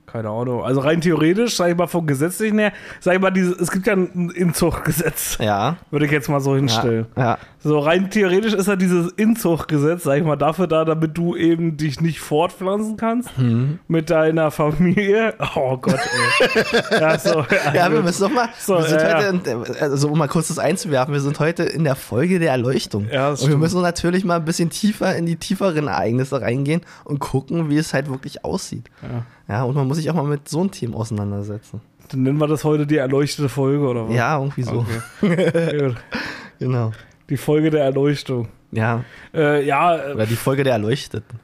Keine Ahnung. Also rein theoretisch, sag ich mal, vom gesetzlichen her, sag ich mal, diese, es gibt ja ein Inzuchtgesetz. Ja. Würde ich jetzt mal so hinstellen. Ja. ja. So rein theoretisch ist ja dieses Inzuchtgesetz, sag ich mal, dafür da, damit du eben dich nicht fortpflanzen kannst Mhm. mit deiner Familie. [LAUGHS] Oh Gott, ey. ja, so, Ja, wir müssen doch mal. So, wir sind ja, heute, in, also um mal kurz das einzuwerfen, wir sind heute in der Folge der Erleuchtung. Ja, und wir stimmt. müssen natürlich mal ein bisschen tiefer in die tieferen Ereignisse reingehen und gucken, wie es halt wirklich aussieht. Ja. Ja, und man muss sich auch mal mit so einem Team auseinandersetzen. Dann nennen wir das heute die erleuchtete Folge, oder was? Ja, irgendwie so. Okay. [LAUGHS] Genau. Die Folge der Erleuchtung. Ja. Äh, ja, äh, Oder die Folge der Erleuchteten.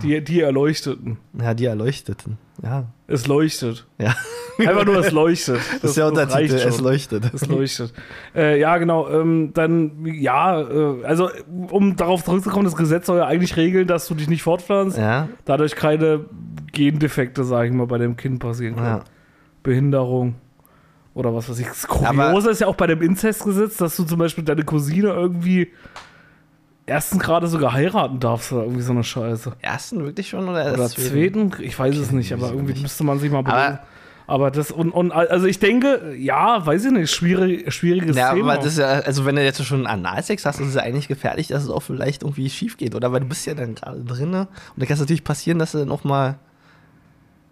die, die Erleuchteten. Ja, die Erleuchteten. Ja. Es leuchtet. Ja. Einfach nur, es leuchtet. [LAUGHS] Das, ist der Untertitel, es leuchtet. Es leuchtet. Äh, ja, genau. Ähm, dann, ja, äh, also, um darauf zurückzukommen, das Gesetz soll ja eigentlich regeln, dass du dich nicht fortpflanzt. Ja, Dadurch keine Gendefekte, sage ich mal, bei dem Kind passieren können. ja. Behinderung oder was weiß ich. Das Kuriose ist ja auch bei dem Inzestgesetz, dass du zum Beispiel deine Cousine irgendwie ersten Grade sogar heiraten darfst oder irgendwie so eine Scheiße. Ersten wirklich schon oder, Oder zweiten? Ich weiß es nicht, aber irgendwie nicht? müsste man sich mal bedenken. Aber das und, und also ich denke, ja, weiß ich nicht, schwierig, schwieriges Ja, Thema. aber das ist ja, also wenn du jetzt schon Analsex hast, ist es ja eigentlich gefährlich, dass es auch vielleicht irgendwie schief geht, oder? Weil du bist ja dann gerade drinne und dann kann es natürlich passieren, dass du dann auch mal.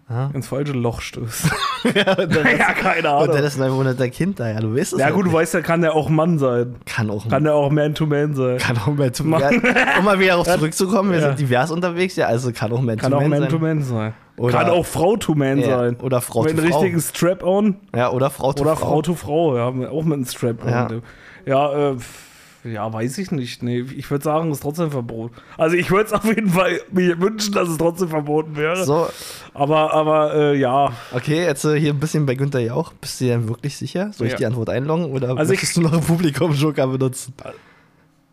Ja, ins falsche Loch stößt. [LAUGHS] ja, und ja, keine und dann Ahnung. ist neun Monate Kind da, ja, du weißt es Ja halt gut, du nicht. weißt ja, kann der auch Mann sein. Kann auch, Kann der auch Man-to-Man sein. kann auch mal zu Mann. Um mal wieder darauf [LAUGHS] zurückzukommen, wir Ja. sind divers unterwegs, ja, also kann auch Man Kann to auch Man sein. Man-to-Man sein. Oder- kann auch Frau-to-Man sein. oder Frau Mit einem richtigen Strap-on. Ja, oder Frau zu Oder Frau. Frau to Frau, ja, auch mit einem Strap-on. Ja. Ja, äh, ja, weiß ich nicht. Nee, ich würde sagen, es ist trotzdem verboten. Also ich würde es [LAUGHS] auf jeden Fall mir wünschen, dass es trotzdem verboten wäre. So, Aber, aber äh, ja, okay, jetzt äh, hier ein bisschen bei Günther Jauch. Bist du dir wirklich sicher? Soll ich Ja. die Antwort einloggen oder Also ich- möchtest du noch einen Publikum-Joker benutzen?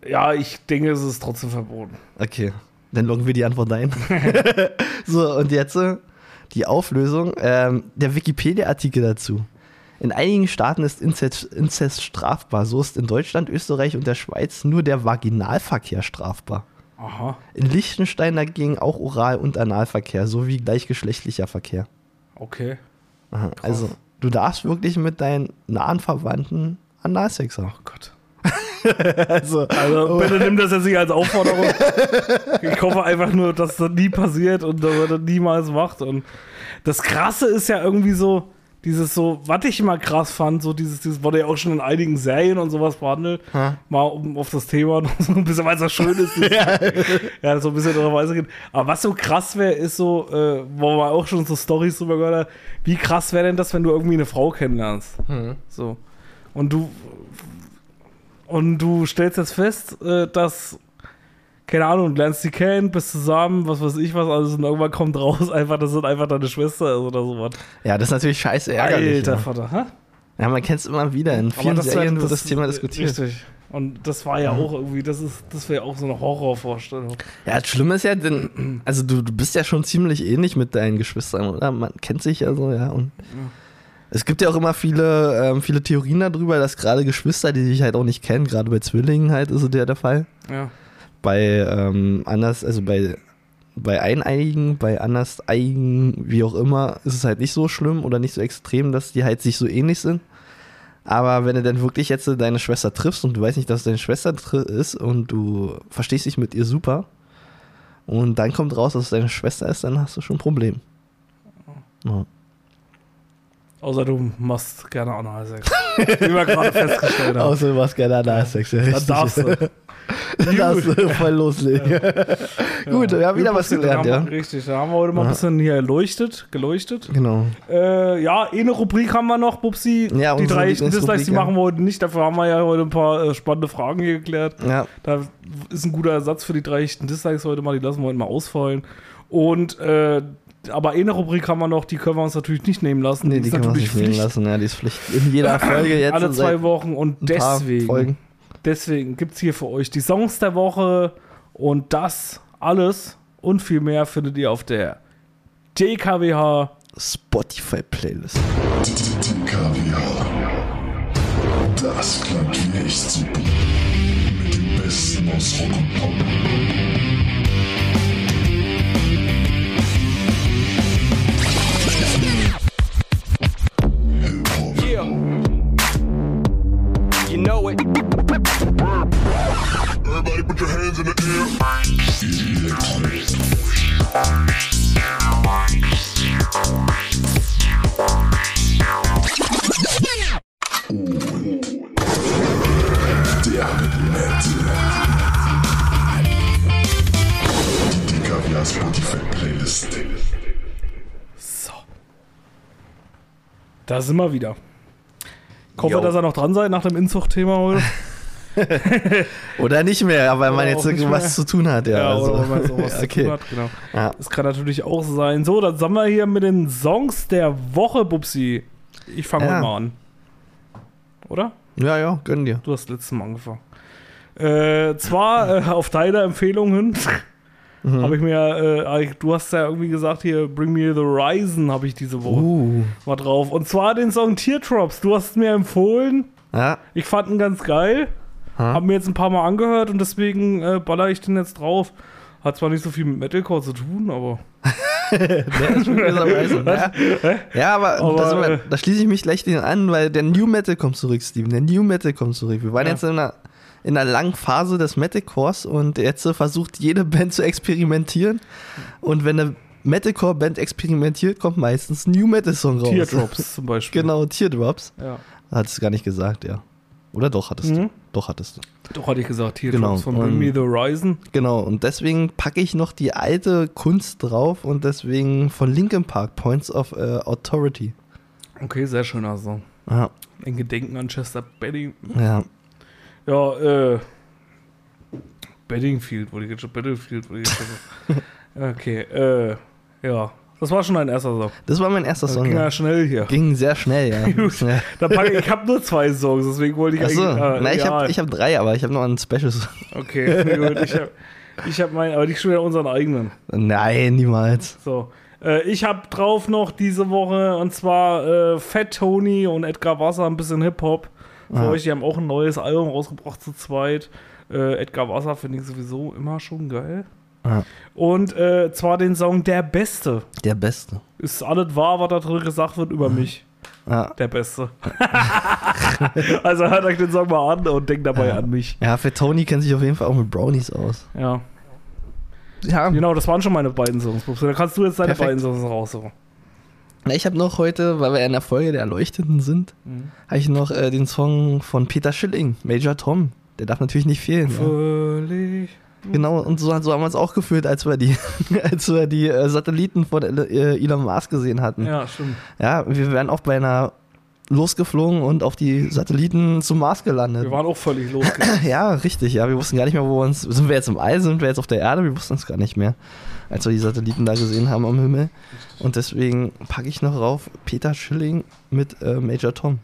ja, ich denke, es ist trotzdem verboten. Okay, dann loggen wir die Antwort ein. [LAUGHS] so, und jetzt äh, die Auflösung. Ähm, der Wikipedia-Artikel dazu. In einigen Staaten ist Inzest, Inzest strafbar. So ist in Deutschland, Österreich und der Schweiz nur der Vaginalverkehr strafbar. Aha, In Liechtenstein dagegen auch Oral- und Analverkehr sowie gleichgeschlechtlicher Verkehr. okay. Aha, also, du darfst wirklich mit deinen nahen Verwandten Analsex haben. Oh Gott. [LAUGHS] Also, Also bitte nimm das jetzt nicht als Aufforderung. ich hoffe einfach nur, dass das nie passiert und dass er das niemals macht. Und das Krasse ist ja irgendwie so, dieses so, was ich immer krass fand, so dieses, dieses wurde ja auch schon in einigen Serien und sowas behandelt. Ha. Mal um auf das Thema [LAUGHS] noch so ein bisschen, weil es so schön ist. [LAUGHS] ja. so ein bisschen darauf einzugehen. Aber was so krass wäre, ist so, äh, wo man auch schon so Stories drüber gehört hat, wie krass wäre denn das, wenn du irgendwie eine Frau kennenlernst? Hm. So. Und du und du stellst jetzt fest, äh, dass keine Ahnung, du lernst sie kennen, bist zusammen, was weiß ich was, alles und irgendwann kommt raus, [LAUGHS] einfach, das sind einfach deine Schwester ist oder sowas. ja, das ist natürlich scheiße ärgerlich. Alter ja. Vater, hä? Ja, man kennt es immer wieder. In vielen wär- Serien wird das Thema diskutiert. Richtig. Und das war ja auch irgendwie, das ist, das wäre auch so eine Horrorvorstellung. Ja, das Schlimme ist ja, denn, also du, du bist ja schon ziemlich ähnlich mit deinen Geschwistern, oder? Man kennt sich ja so, ja. Und es gibt ja auch immer viele, ähm, viele Theorien darüber, dass gerade Geschwister, die sich halt auch nicht kennen, gerade bei Zwillingen halt ist es ja der Fall. Ja. Bei ähm, anders, also bei, bei Eineigen, bei Anderseigen, wie auch immer, ist es halt nicht so schlimm oder nicht so extrem, dass die halt sich so ähnlich sind. Aber wenn du dann wirklich jetzt deine Schwester triffst und du weißt nicht, dass es deine Schwester ist und du verstehst dich mit ihr super und dann kommt raus, dass es deine Schwester ist, dann hast du schon ein Problem. Ja. Außer du machst gerne Analsex. [LAUGHS] Wie wir gerade festgestellt haben. Außer du machst gerne Analsex. Ja, richtig. Dann darfst du voll loslegen. [LAUGHS] Gut, wir haben wieder was gelernt, haben ja. Richtig, da haben wir heute mal ein Ja. bisschen hier erleuchtet, geleuchtet. Genau. Äh, ja, eine Rubrik haben wir noch, Bubsi. Ja, die drei echten Dislikes, die ja. machen wir heute nicht. Dafür haben wir ja heute ein paar äh, spannende Fragen hier geklärt. Ja, Da ist ein guter Ersatz für die drei echten Dislikes heute mal. Die lassen wir heute mal ausfallen. Und, äh, aber eine Rubrik haben wir noch, die können wir uns natürlich nicht nehmen lassen. nee, die ist können wir uns nicht nehmen Pflicht. lassen. Ja, die ist Pflicht. In jeder [COUGHS] Folge jetzt. Alle zwei Wochen und deswegen. Deswegen gibt es hier für euch die Songs der Woche und das alles und viel mehr findet ihr auf der DKWH Spotify-Playlist. Kaviar. Das super. Mit dem Besten aus Rock und Pop. Da sind wir wieder. Ich hoffe, Jo. dass ihr noch dran seid nach dem Inzucht-Thema heute. [LAUGHS] Oder nicht mehr, weil man jetzt irgendwas mehr. zu tun hat. Ja, also. oder man sowas zu [LAUGHS] okay. tun hat, genau. Ja. Das kann natürlich auch sein. So, dann sind wir hier mit den Songs der Woche, Bubsi. Ich fange Ja. mal an. Oder? ja, ja, gönn dir. Du hast letztes Mal angefangen. Äh, zwar äh, auf deine Empfehlung hin Mhm. habe ich mir, äh, du hast ja irgendwie gesagt, hier Bring Me the Horizon habe ich diese Woche Uh. mal drauf. Und zwar den Song Teardrops. Du hast mir empfohlen. Ja. Ich fand ihn ganz geil. Ha? Hab mir jetzt ein paar Mal angehört und deswegen äh, baller ich den jetzt drauf. Hat zwar nicht so viel mit Metalcore zu tun, aber. [LAUGHS] Ja. ja, aber, Aber, da, sind wir, äh, da schließe ich mich gleich den an, weil der New Metal kommt zurück, Steven. Der New Metal kommt zurück. Wir waren Ja. jetzt in einer, in einer langen Phase des Metalcores und jetzt versucht jede Band zu experimentieren. Und wenn eine Metalcore-Band experimentiert, kommt meistens ein New Metal-Song raus. Teardrops zum Beispiel. Genau, Teardrops. Ja. Hattest du gar nicht gesagt, ja. Oder doch hattest Mhm. du? Doch hattest du. Doch hatte ich gesagt, Teardrops Genau, von Bring Me the Horizon. Genau, und deswegen packe ich noch die alte Kunst drauf und deswegen von Linkin Park, Points of äh, Authority. Okay, sehr schöner Song. Ja, In Gedenken an Chester Bedding. ja. Ja, äh. Beddingfield, wurde ich jetzt schon Battlefield, wurde ich jetzt schon. [LAUGHS] Okay, äh. Ja. Das war schon ein erster Song. Das war mein erster Das Song. ging ja schnell hier. Ging sehr schnell, ja. [LAUGHS] Gut. ja. Ich ich habe nur zwei Songs, deswegen wollte ich Achso, eigentlich. äh, na, ich ja, habe ich hab drei, aber ich habe noch einen Special. Okay, gut. Ich habe ich hab meinen, aber nicht schon wieder unseren eigenen. Nein, niemals. So. Äh, ich habe drauf noch diese Woche und zwar äh, Fat Tony und Edgar Wasser, ein bisschen Hip-Hop. Für Ah. euch, die haben auch ein neues Album rausgebracht zu zweit. Äh, Edgar Wasser finde ich sowieso immer schon geil. Ah. Und äh, zwar den Song Der Beste. Der Beste. Ist alles wahr, was da drin gesagt wird über mich. Ja, Der Beste. [LAUGHS] also hört euch den Song mal an und denkt dabei Ja. an mich. ja für Tony kennt sich auf jeden Fall auch mit Brownies aus. Ja. Ja, Genau, das waren schon meine beiden Songs. Da kannst du jetzt deine Perfekt. beiden Songs raussuchen. Ich habe noch heute, weil wir in der Folge der Erleuchteten sind, Mhm. habe ich noch äh, den Song von Peter Schilling, Major Tom. Der darf natürlich nicht fehlen. Ja. Völlig. Genau, und so, so haben wir uns auch gefühlt, als wir die, [LAUGHS] als wir die äh, Satelliten von äh, Elon Musk gesehen hatten. Ja. Ja, stimmt. wir wären auch beinahe losgeflogen und auf die Satelliten zum Mars gelandet. Wir waren auch völlig los. [LAUGHS] Ja, richtig, ja. Wir wussten gar nicht mehr, wo wir uns. Sind wir jetzt im All, sind wir jetzt auf der Erde? Wir wussten es gar nicht mehr, als wir die Satelliten da gesehen haben am Himmel. Und deswegen packe ich noch rauf Peter Schilling mit äh, Major Tom.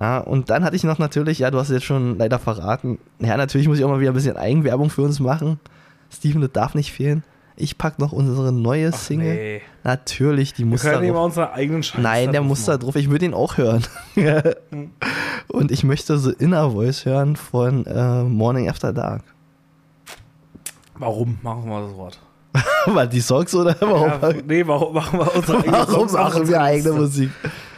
Ja, und dann hatte ich noch natürlich, ja, du hast es jetzt schon leider verraten. Ja, natürlich muss ich auch mal wieder ein bisschen Eigenwerbung für uns machen. Steven, das darf nicht fehlen. Ich packe noch unsere neue Single. Nee. Natürlich, die Wir muss können da immer drauf. unseren eigenen Scheiß Nein, der muss da drauf. Ich würde ihn auch hören. [LAUGHS] Und ich möchte The Inner Voice hören von äh, Morning After Dark. Warum machen wir das Wort? [LAUGHS] Weil die Songs oder warum? Ja, [LAUGHS] nee, warum machen wir unsere eigenen warum Songs auf machen wir eigene? Musik?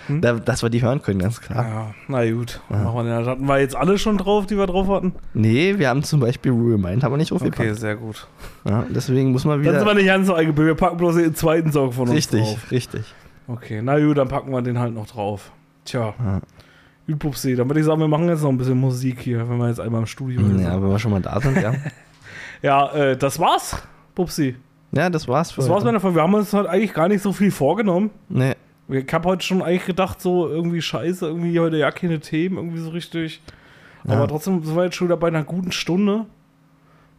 Da, dass wir die hören können, ganz klar. Ja, na gut. Machen wir den. Hatten wir jetzt alle schon drauf, die wir drauf hatten? Nee, wir haben zum Beispiel Real Mind, haben wir nicht Okay, aufgepackt. sehr gut. Ja, deswegen muss man Dann sind wir wieder. nicht ganz so eingebildet. Wir packen bloß den zweiten Song von uns Richtig, drauf. richtig. Okay, na gut, dann packen wir den halt noch drauf. Tja. Ja. Gut, Pupsi, dann würde ich sagen, wir machen jetzt noch ein bisschen Musik hier, wenn wir jetzt einmal im Studio sind. Ja, wenn wir schon mal da sind, ja. [LAUGHS] Ja, äh, das war's, Pupsi. Ja, das war's für Das war's mit der Folge. Wir haben uns heute eigentlich gar nicht so viel vorgenommen. Nee, Ich habe heute schon eigentlich gedacht, so irgendwie scheiße, irgendwie heute ja keine Themen, irgendwie so richtig. Ja. Aber trotzdem sind wir jetzt schon wieder bei einer guten Stunde.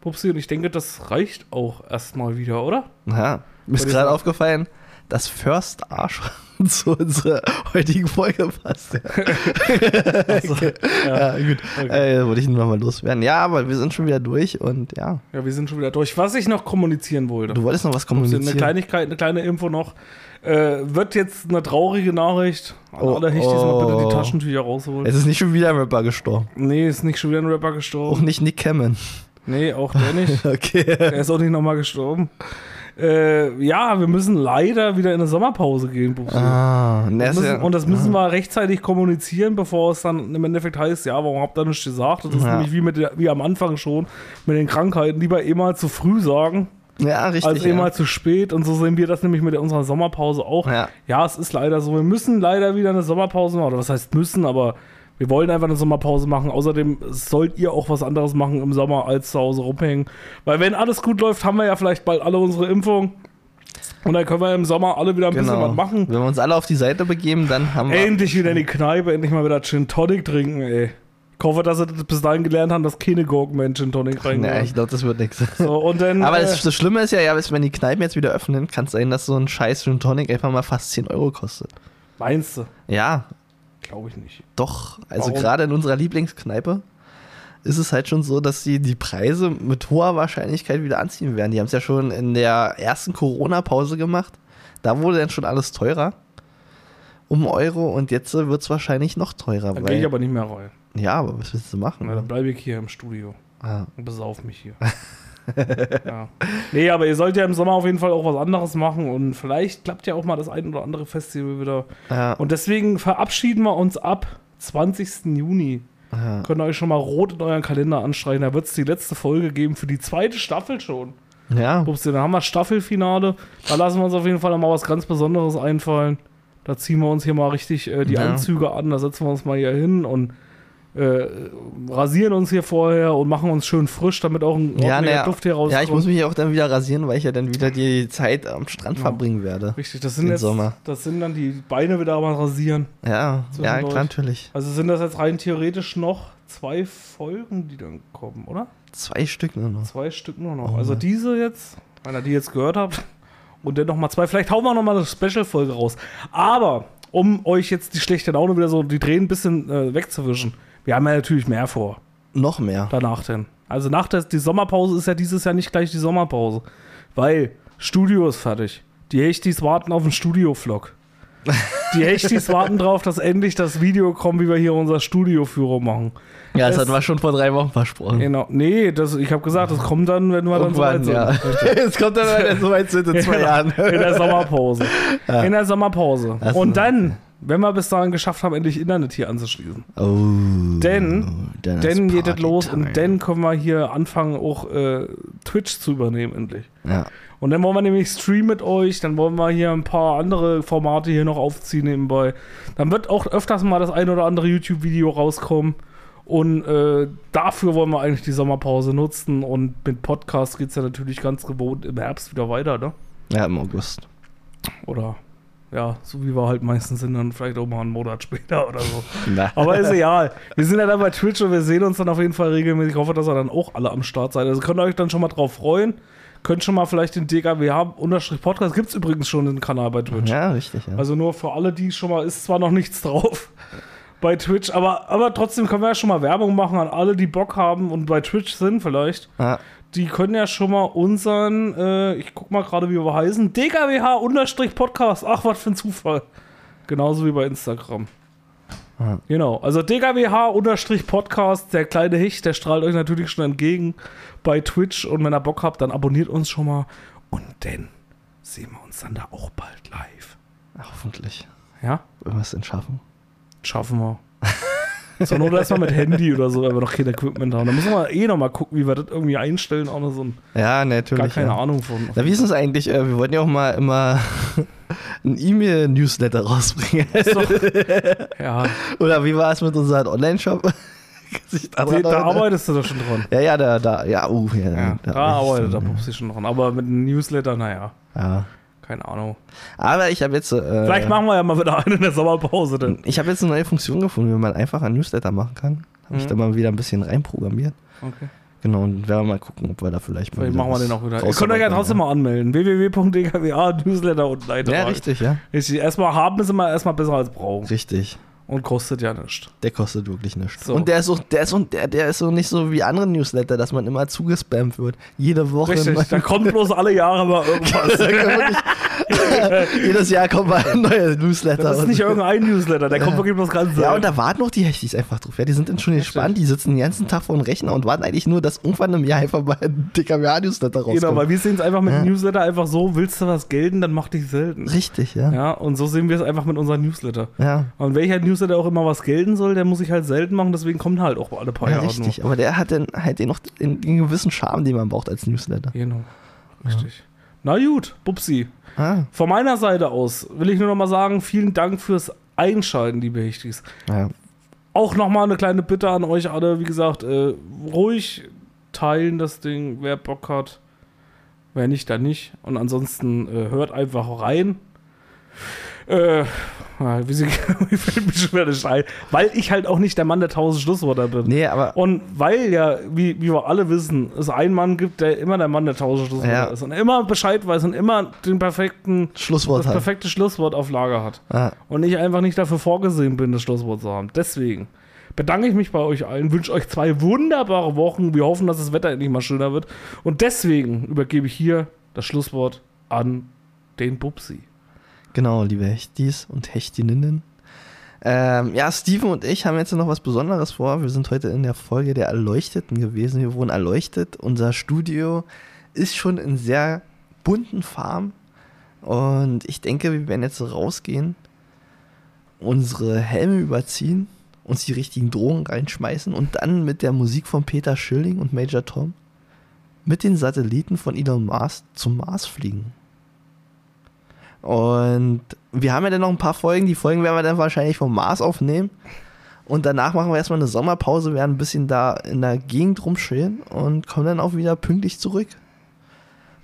Pupsi, und ich denke, das reicht auch erstmal wieder, oder? ja. Mir ist gerade aufgefallen, das First Arsch [LAUGHS] zu unserer heutigen Folge passt. Ja, [LAUGHS] Also, ja. ja gut. Okay. Äh, wollte ich nur mal loswerden. Ja, aber wir sind schon wieder durch und ja. ja, wir sind schon wieder durch. Was ich noch kommunizieren wollte. Du wolltest noch was Eine kommunizieren. Kleinigkeit, eine kleine Info noch. Äh, wird jetzt eine traurige Nachricht. An Oh, alle Hechtis mal bitte oh. die Taschentücher rausholen. Es ist nicht schon wieder ein Rapper gestorben. nee, ist nicht schon wieder ein Rapper Auch gestorben. nicht Nick Cannon. Nee, auch der nicht. [LAUGHS] Okay. Der ist auch nicht nochmal gestorben. Äh, ja, wir müssen leider wieder in eine Sommerpause gehen. Ah, ist müssen, ja, und das müssen wir rechtzeitig kommunizieren, bevor es dann im Endeffekt heißt, ja, warum habt ihr nichts gesagt? Das ist Ja. nämlich wie, mit der, wie am Anfang schon mit den Krankheiten. Lieber eh mal zu früh sagen, ja, richtig. als eh ja. mal zu spät. Und so sehen wir das nämlich mit unserer Sommerpause auch. Ja. Ja, es ist leider so. Wir müssen leider wieder eine Sommerpause machen. Oder was heißt müssen, aber wir wollen einfach eine Sommerpause machen. Außerdem sollt ihr auch was anderes machen im Sommer als zu Hause rumhängen. Weil wenn alles gut läuft, haben wir ja vielleicht bald alle unsere Impfung. Und dann können wir im Sommer alle wieder ein bisschen Genau. was machen. Wenn wir uns alle auf die Seite begeben, dann haben wir. Endlich wieder in die [LAUGHS] Kneipe, endlich mal wieder Gin Tonic trinken, ey. Ich hoffe, dass sie das bis dahin gelernt haben, dass keine Gurken Gin Tonic Ja, reingehen. ich glaube, das wird nichts. so, Aber äh, das, das Schlimme ist ja, ja, wenn die Kneipen jetzt wieder öffnen, kann es sein, dass so ein scheiß Gin Tonic einfach mal fast 10 Euro kostet. meinst du? Ja, Glaube ich nicht. doch. Also gerade in unserer Lieblingskneipe ist es halt schon so, dass sie die Preise mit hoher Wahrscheinlichkeit wieder anziehen werden. Die haben es ja schon in der ersten Corona-Pause gemacht. Da wurde dann schon alles teurer. Um Euro und jetzt wird es wahrscheinlich noch teurer. Da gehe ich aber nicht mehr rein. ja, aber was willst du machen? Na, dann bleibe ich hier im Studio Ah. und besauf mich hier. [LAUGHS] ja. Nee, aber ihr sollt ja im Sommer auf jeden Fall auch was anderes machen und vielleicht klappt ja auch mal das ein oder andere Festival wieder. Ja, Und deswegen verabschieden wir uns ab 20. Juni. ja. Könnt ihr euch schon mal rot in euren Kalender anstreichen. Da wird es die letzte Folge geben für die zweite Staffel schon. ja. Upsi, dann haben wir Staffelfinale. Da lassen wir uns auf jeden Fall mal was ganz Besonderes einfallen. Da ziehen wir uns hier mal richtig äh, die Ja. Anzüge an, da setzen wir uns mal hier hin und äh, rasieren uns hier vorher und machen uns schön frisch, damit auch ein Ja, naja, Duft hier rauskommt. ja, ich muss mich auch dann wieder rasieren, weil ich ja dann wieder die Zeit am Strand verbringen werde. Richtig, das sind jetzt, Sommer. das sind dann die Beine wieder mal rasieren. Ja, ja, klar, natürlich. Also sind das jetzt rein theoretisch noch zwei Folgen, die dann kommen, oder? Zwei Stück nur noch. Zwei Stück nur noch. Oh also diese jetzt, wenn ihr die jetzt gehört habt, und dann nochmal zwei. Vielleicht hauen wir nochmal eine Special-Folge raus. Aber, um euch jetzt die schlechte Laune wieder so, die Tränen ein bisschen äh, wegzuwischen, wir haben ja natürlich mehr vor Noch mehr. danach denn. Also nach der die Sommerpause ist ja dieses Jahr nicht gleich die Sommerpause. Weil Studio ist fertig. Die Hechtis warten auf den Studio-Vlog. Die Hechtis [LAUGHS] warten drauf, dass endlich das Video kommt, wie wir hier unser Studioführer machen. Ja, das Es- hatten wir schon vor drei Wochen versprochen. Genau. Nee, das, ich habe gesagt, das kommt dann, wenn wir dann so ja. weit sind. [LAUGHS] Es kommt dann, wenn wir so weit sind, in zwei [LAUGHS] Jahren. In der Sommerpause. In der Sommerpause. Das Und dann, wenn wir bis dahin geschafft haben, endlich Internet hier anzuschließen, Oh. Denn- ist geht es los und dann können wir hier anfangen, auch äh, Twitch zu übernehmen, endlich. Ja. Und dann wollen wir nämlich streamen mit euch, dann wollen wir hier ein paar andere Formate hier noch aufziehen nebenbei. Dann wird auch öfters mal das ein oder andere YouTube-Video rauskommen. Und äh, dafür wollen wir eigentlich die Sommerpause nutzen. Und mit Podcast geht es ja natürlich ganz gewohnt im Herbst wieder weiter, ne? ja, im August. Oder ja, so wie wir halt meistens sind, dann vielleicht auch mal einen Monat später oder so. [LAUGHS] Na. Aber ist egal. Wir sind ja dann bei Twitch und wir sehen uns dann auf jeden Fall regelmäßig. Ich hoffe, dass ihr dann auch alle am Start seid. Also könnt ihr euch dann schon mal drauf freuen. Könnt schon mal vielleicht den DKWH-Podcast. Gibt es übrigens schon den Kanal bei Twitch. Ja, richtig, ja. Also nur für alle, die schon mal, ist zwar noch nichts drauf [LAUGHS] bei Twitch, aber, aber trotzdem können wir ja schon mal Werbung machen an alle, die Bock haben und bei Twitch sind vielleicht. ja. Die können ja schon mal unseren, äh, ich guck mal gerade, wie wir heißen, DKWH-Podcast. Ach, was für ein Zufall. Genauso wie bei Instagram. Ja. Genau, also DKWH-Podcast, der kleine Hicht, der strahlt euch natürlich schon entgegen bei Twitch und wenn ihr Bock habt, dann abonniert uns schon mal und dann sehen wir uns dann da auch bald live. Hoffentlich. Ja? Wenn wir es denn schaffen. Schaffen wir. [LAUGHS] Zur Not erstmal mit Handy oder so, weil wir noch kein Equipment haben. Da müssen wir eh nochmal gucken, wie wir das irgendwie einstellen. Auch noch so ein, Ja, natürlich. gar keine ja. Ahnung von. Na, wie ist es eigentlich? Äh, wir wollten ja auch mal immer [LAUGHS] ein E-Mail-Newsletter rausbringen. [LAUGHS] Ja, Oder wie war es mit unserem Online-Shop? [LAUGHS] Da, da arbeitest du doch schon dran. Ja, ja, da, da, ja, uh, ja, Ja, da da, arbeitet der. Pupsi schon dran. Aber mit einem Newsletter, naja, ja. Keine Ahnung. Aber ich habe jetzt, äh, Vielleicht machen wir ja mal wieder eine in der Sommerpause. Dann. ich habe jetzt eine neue Funktion gefunden, wie man einfach ein Newsletter machen kann. Habe ich Mhm. da mal wieder ein bisschen reinprogrammiert. Okay. Genau, und werden wir mal gucken, ob wir da vielleicht mal. Vielleicht machen wir den auch wieder. Ihr könnt euch ja trotzdem mal anmelden. www.dkwa Newsletter und Eintrag. Ja, richtig, ja. Richtig. Erstmal haben ist immer erstmal besser als brauchen. Richtig. Und kostet ja nichts. Der kostet wirklich nichts. So. Und der ist so, der ist so, der, der ist so nicht so wie andere Newsletter, dass man immer zugespammt wird. Jede Woche. Richtig. Da kommt bloß alle Jahre mal [LAUGHS] irgendwas. [LAUGHS] Jedes Jahr kommt mal ein neuer Newsletter. Das ist Und- nicht irgendein Newsletter, der kommt wirklich bloß ganz ja, und da warten noch die Hechtis einfach drauf. Ja, die sind dann schon gespannt, die sitzen den ganzen Tag vor dem Rechner und warten eigentlich nur, dass irgendwann im Jahr einfach mal ein DKWA-Newsletter rauskommt. Genau, weil wir sehen es einfach mit Ja. Newsletter einfach so, willst du was gelten, dann mach dich selten. Richtig, ja. ja. Ja, und so sehen wir es einfach mit unseren Newsletter. Und welcher Newsletter auch immer was gelten soll, der muss ich halt selten machen, deswegen kommen halt auch alle paar Ja, Jahre richtig. Aber der hat dann halt den noch den, den gewissen Charme, den man braucht als Newsletter. nur. Genau. Richtig. Na gut, Bubsi. Ah, Von meiner Seite aus will ich nur noch mal sagen, vielen Dank fürs Einschalten, liebe Hechtis. ja. Auch noch mal eine kleine Bitte an euch alle, wie gesagt, äh, ruhig teilen das Ding, wer Bock hat. Wer nicht, dann nicht. Und ansonsten äh, hört einfach rein. Äh, ja, wie sie [LAUGHS] wie fällt mir schon wieder nicht ein. Weil ich halt auch nicht der Mann der tausend Schlusswörter bin. Nee, aber Und weil ja, wie, wie wir alle wissen, es einen Mann gibt, der immer der Mann der tausend Schlusswörter Ja. ist und immer Bescheid weiß und immer den perfekten, Schlusswort das halt. perfekte Schlusswort auf Lager hat. Ah, Und ich einfach nicht dafür vorgesehen bin, das Schlusswort zu haben. Deswegen bedanke ich mich bei euch allen, wünsche euch zwei wunderbare Wochen. Wir hoffen, dass das Wetter endlich mal schöner wird. Und deswegen übergebe ich hier das Schlusswort an den Bubsi. Genau, liebe Hechtis und Hechtininnen. Ähm, ja, Steven und ich haben jetzt noch was Besonderes vor. Wir sind heute in der Folge der Erleuchteten gewesen. Wir wurden erleuchtet. Unser Studio ist schon in sehr bunten Farben. Und ich denke, wir werden jetzt rausgehen, unsere Helme überziehen, uns die richtigen Drohungen reinschmeißen und dann mit der Musik von Peter Schilling und Major Tom mit den Satelliten von Elon Mars zum Mars fliegen. Und wir haben ja dann noch ein paar Folgen. Die Folgen werden wir dann wahrscheinlich vom Mars aufnehmen. Und danach machen wir erstmal eine Sommerpause, werden ein bisschen da in der Gegend rumschillen und kommen dann auch wieder pünktlich zurück.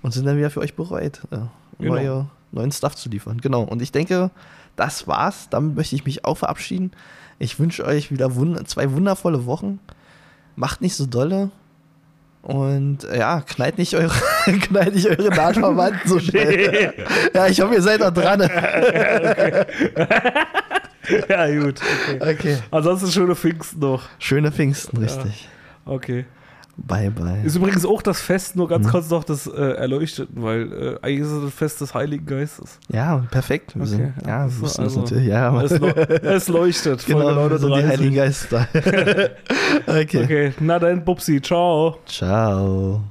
Und sind dann wieder für euch bereit, ja, Genau. neue, neuen Stuff zu liefern. Genau. Und ich denke, das war's. Damit möchte ich mich auch verabschieden. Ich wünsche euch wieder wund zwei wundervolle Wochen. Macht nicht so dolle. Und äh, ja, knallt nicht eure, [LAUGHS] knallt nicht eure nahen Verwandten so schnell. [LAUGHS] ja, ich hoffe, ihr seid da dran. [LAUGHS] ja, gut. Okay. Okay. Ansonsten schöne Pfingsten noch. Schöne Pfingsten, richtig. Okay. Bye, bye. Ist übrigens auch das Fest, nur Mhm. ganz kurz noch das äh, Erleuchteten, weil äh, eigentlich ist es das Fest des Heiligen Geistes. Ja, perfekt. Okay, sind, ja, das also- natürlich. Ja, Es, [LAUGHS] es leuchtet. genau, wir sind die 39. Heiligen Geister. [LAUGHS] okay. Okay, na dann, Bubsi, ciao. Ciao.